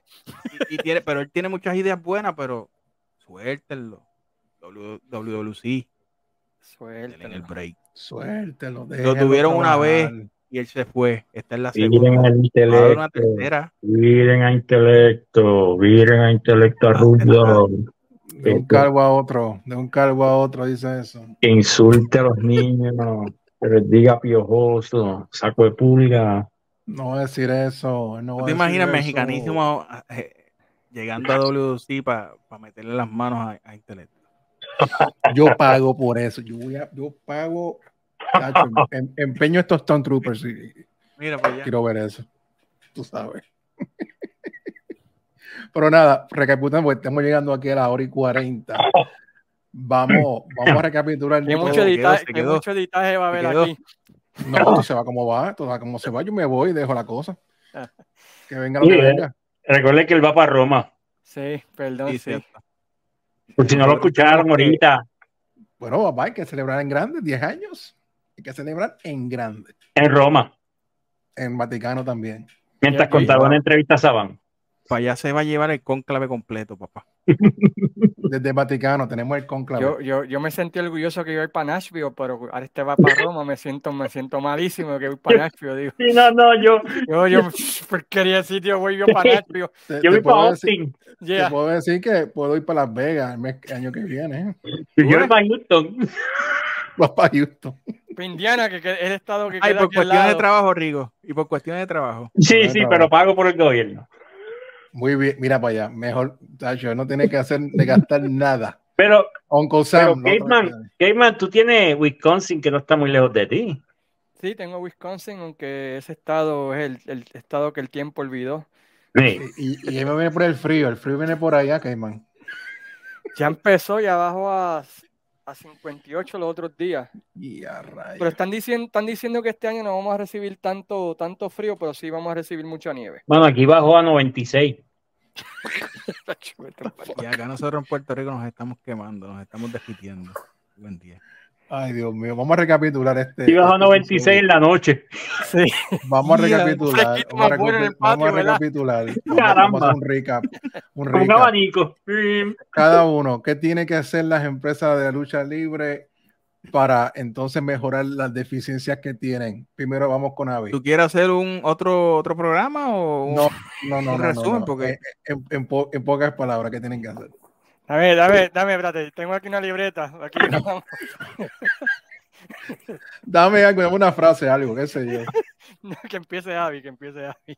y, y tiene, pero él tiene muchas ideas buenas, pero suéltenlo. WWC, denle Suéltalo. el break. Suéltelo. Lo tuvieron una vez y él se fue. Esta es la Miren segunda. al Va a una intelecto. tercera. Miren a intelecto. Miren a intelecto a Rudo. De un calvo a otro, de un calvo a otro, dice eso. Que insulte a los niños. Que les diga piojoso. Saco de pulga. No decir eso. él No ¿Tú va te a decir imaginas eso. mexicanísimo eh, llegando a WC para meterle las manos a, a Intelecto? Yo pago por eso. Yo, voy a, yo pago. tacho, em- empeño estos Stone Troopers y Mira, pues ya. quiero ver eso. Tú sabes. Pero nada, recapitulando, porque estamos llegando aquí a la hora y 40. Vamos, vamos a recapitular. Todo. mucho, editaje, quedó. mucho editaje va a haber aquí. No, esto se va como va, esto va como se va. Yo me voy y dejo la cosa. Que venga lo Sí, que eh. venga. Recuerden que él va para Roma. Sí, perdón, Sí, sí. cierto. Por si no lo escucharon ahorita. Bueno, papá, hay que celebrar en grande, 10 años. Hay que celebrar en grande. En Roma. En Vaticano también. Mientras Ya, contaba ya. una entrevista a Saban. Para allá se va a llevar el conclave completo, papá. Desde Vaticano tenemos el conclave. Yo, yo, yo me sentí orgulloso que iba a ir para Nashville, pero ahora este va para Roma, me siento, me siento malísimo que voy para Nashville, digo. Sí, no, no, yo, Yo, yo, porquería de sitio, voy yo para Nashville. Te- yo te voy para decir- Austin. Te Yeah. puedo decir que puedo ir para Las Vegas el, mes- el año que viene. ¿eh? Yo voy para Houston. Vas para Houston. Pa' Indiana, que, que es el estado que Ay, queda por cuestiones de trabajo, Rigo. Y por cuestiones de trabajo. Sí, sí, trabajo. pero pago por el gobierno. Muy bien, mira para allá. Mejor, Tacho, no tiene que hacer de gastar nada. Pero, Uncle pero Sam. no Gateman, tranquilo. Gateman, tú tienes Wisconsin que no está muy lejos de ti. Sí, tengo Wisconsin, aunque ese estado es el, el estado que el tiempo olvidó. Sí. Y, y ahí me viene por el frío. El frío viene por allá, Cayman. Ya empezó, ya bajó a, a 58 los otros días. Y a Pero están diciendo, están diciendo que este año no vamos a recibir tanto, tanto frío, pero sí vamos a recibir mucha nieve. Bueno, aquí bajó a 96. Y acá nosotros en Puerto Rico nos estamos quemando, nos estamos desquitiendo. Buen día. Ay, Dios mío. Vamos a recapitular este. Aquí bajó a este 96 en la noche. Sí. Vamos a recapitular. Vamos a, recapitular. Vamos, Caramba. vamos a hacer un recap. Un Con un recap. abanico. Cada uno. ¿Qué tiene que hacer las empresas de la lucha libre para entonces mejorar las deficiencias que tienen? Primero vamos con Avi. ¿Tú quieres hacer un otro otro programa o un- No, no, no. un no, resumen? no, no. Porque- Eh, En, en po- en pocas palabras, ¿qué tienen que hacer? Dame, dame, dame, espérate, tengo aquí una libreta. Aquí, vamos. Dame algo, dame una frase, algo, qué sé yo. No, que empiece Avi, que empiece Avi.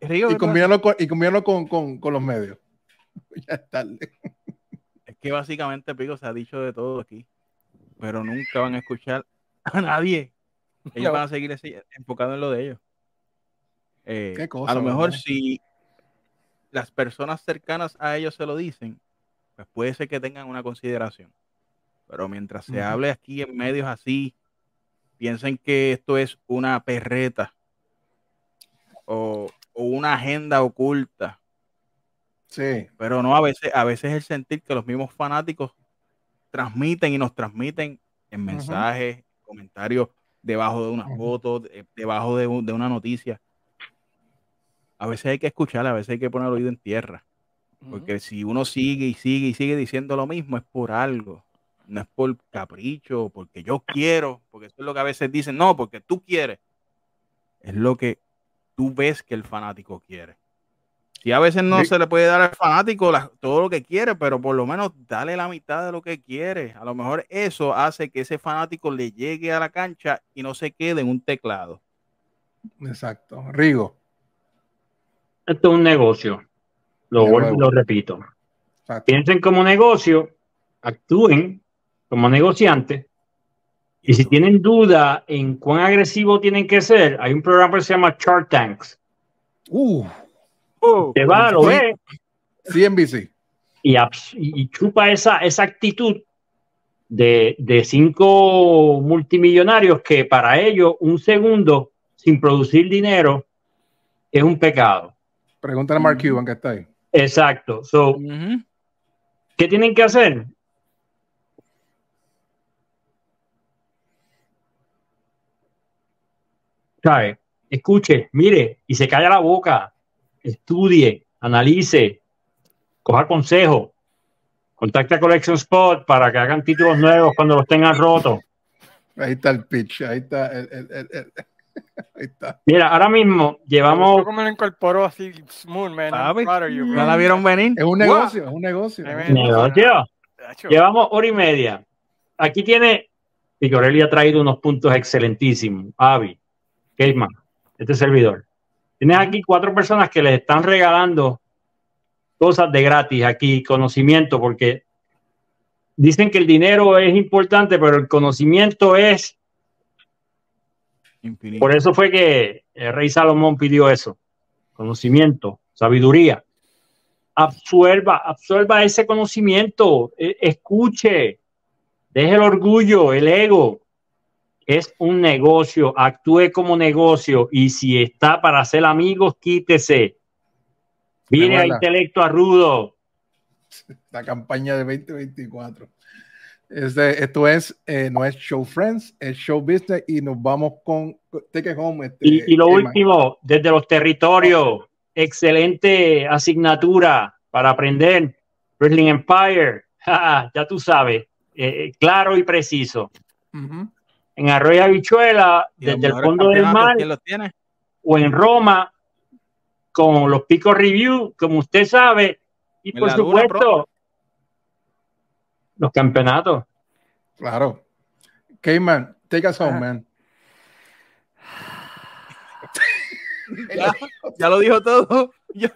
Río, Y combinarlo con, y combinarlo con, con, con los medios. Ya es tarde. Es que básicamente, Pico, se ha dicho de todo aquí, pero nunca van a escuchar a nadie. Ellos No. van a seguir ese- enfocados en lo de ellos. Eh, Qué cosa, a lo mejor ¿verdad? si las personas cercanas a ellos se lo dicen, pues puede ser que tengan una consideración. Pero mientras se hable aquí en medios así, piensen que esto es una perreta o, o una agenda oculta. Sí. Pero no, a veces, a veces el sentir que los mismos fanáticos transmiten y nos transmiten en mensajes, comentarios, debajo de una Ujú. foto, de- debajo de una noticia. A veces hay que escuchar, a veces hay que poner el oído en tierra. Porque si uno sigue y sigue y sigue diciendo lo mismo, es por algo. No es por capricho, porque yo quiero, porque eso es lo que a veces dicen, no, porque tú quieres. Es lo que tú ves que el fanático quiere. Si a veces no Sí. se le puede dar al fanático la- todo lo que quiere, pero por lo menos dale la mitad de lo que quiere. A lo mejor eso hace que ese fanático le llegue a la cancha y no se quede en un teclado. Exacto. Rigo. Esto es un negocio. Lo, lo repito. Exacto. Piensen como negocio, actúen como negociantes Y si tienen duda en cuán agresivo tienen que ser, hay un programa que se llama Shark Tanks. Uh, Oh, Te va, lo Sí. ve CNBC. y, y chupa esa, esa actitud de, de cinco multimillonarios que para ellos un segundo sin producir dinero es un pecado. Pregúntale a Mark Cuban que está ahí. Exacto. So. ¿Qué tienen que hacer? ¿Sabe? Escuche, mire, y se calla la boca, estudie, analice, coja consejo, contacte a Collection Spot para que hagan títulos nuevos cuando los tengan rotos. Ahí está el pitch. Ahí está. el- el- ahí está. Mira, ahora mismo llevamos, ¿Cómo lo incorporó así smooth, man? I'm ¿Sabe? proud of you, bro. ¿No la vieron venir? Es un negocio, es un negocio. Llevamos hora y media. Aquí tiene, Picorelli ha traído unos puntos excelentísimos. Avi, Caveman, este servidor. Tienes aquí cuatro personas que les están regalando cosas de gratis aquí, conocimiento, porque dicen que el dinero es importante, pero el conocimiento es, Infinito. por eso fue que el rey Salomón pidió eso, conocimiento, sabiduría. Absuelva, absuelva ese conocimiento, e- escuche, deje el orgullo, el ego. Es un negocio, actúe como negocio y si está para hacer amigos, quítese. Vine a intelecto a rudo. La campaña de 2024. Este, esto es, eh, no es Show Friends, es Show Business y nos vamos con Take It Home. Este, Y, y lo Emma. último, desde los territorios, excelente asignatura para aprender. Wrestling Empire, ya tú sabes, eh, claro y preciso. En Arroyo Habichuela, desde el fondo del mar, ¿Quién los tiene? o en Roma, con los picos review, como usted sabe, y por supuesto, los campeonatos. Claro. Cayman, take us home, Ajá. man. Ya, ya lo dijo todo. Ya-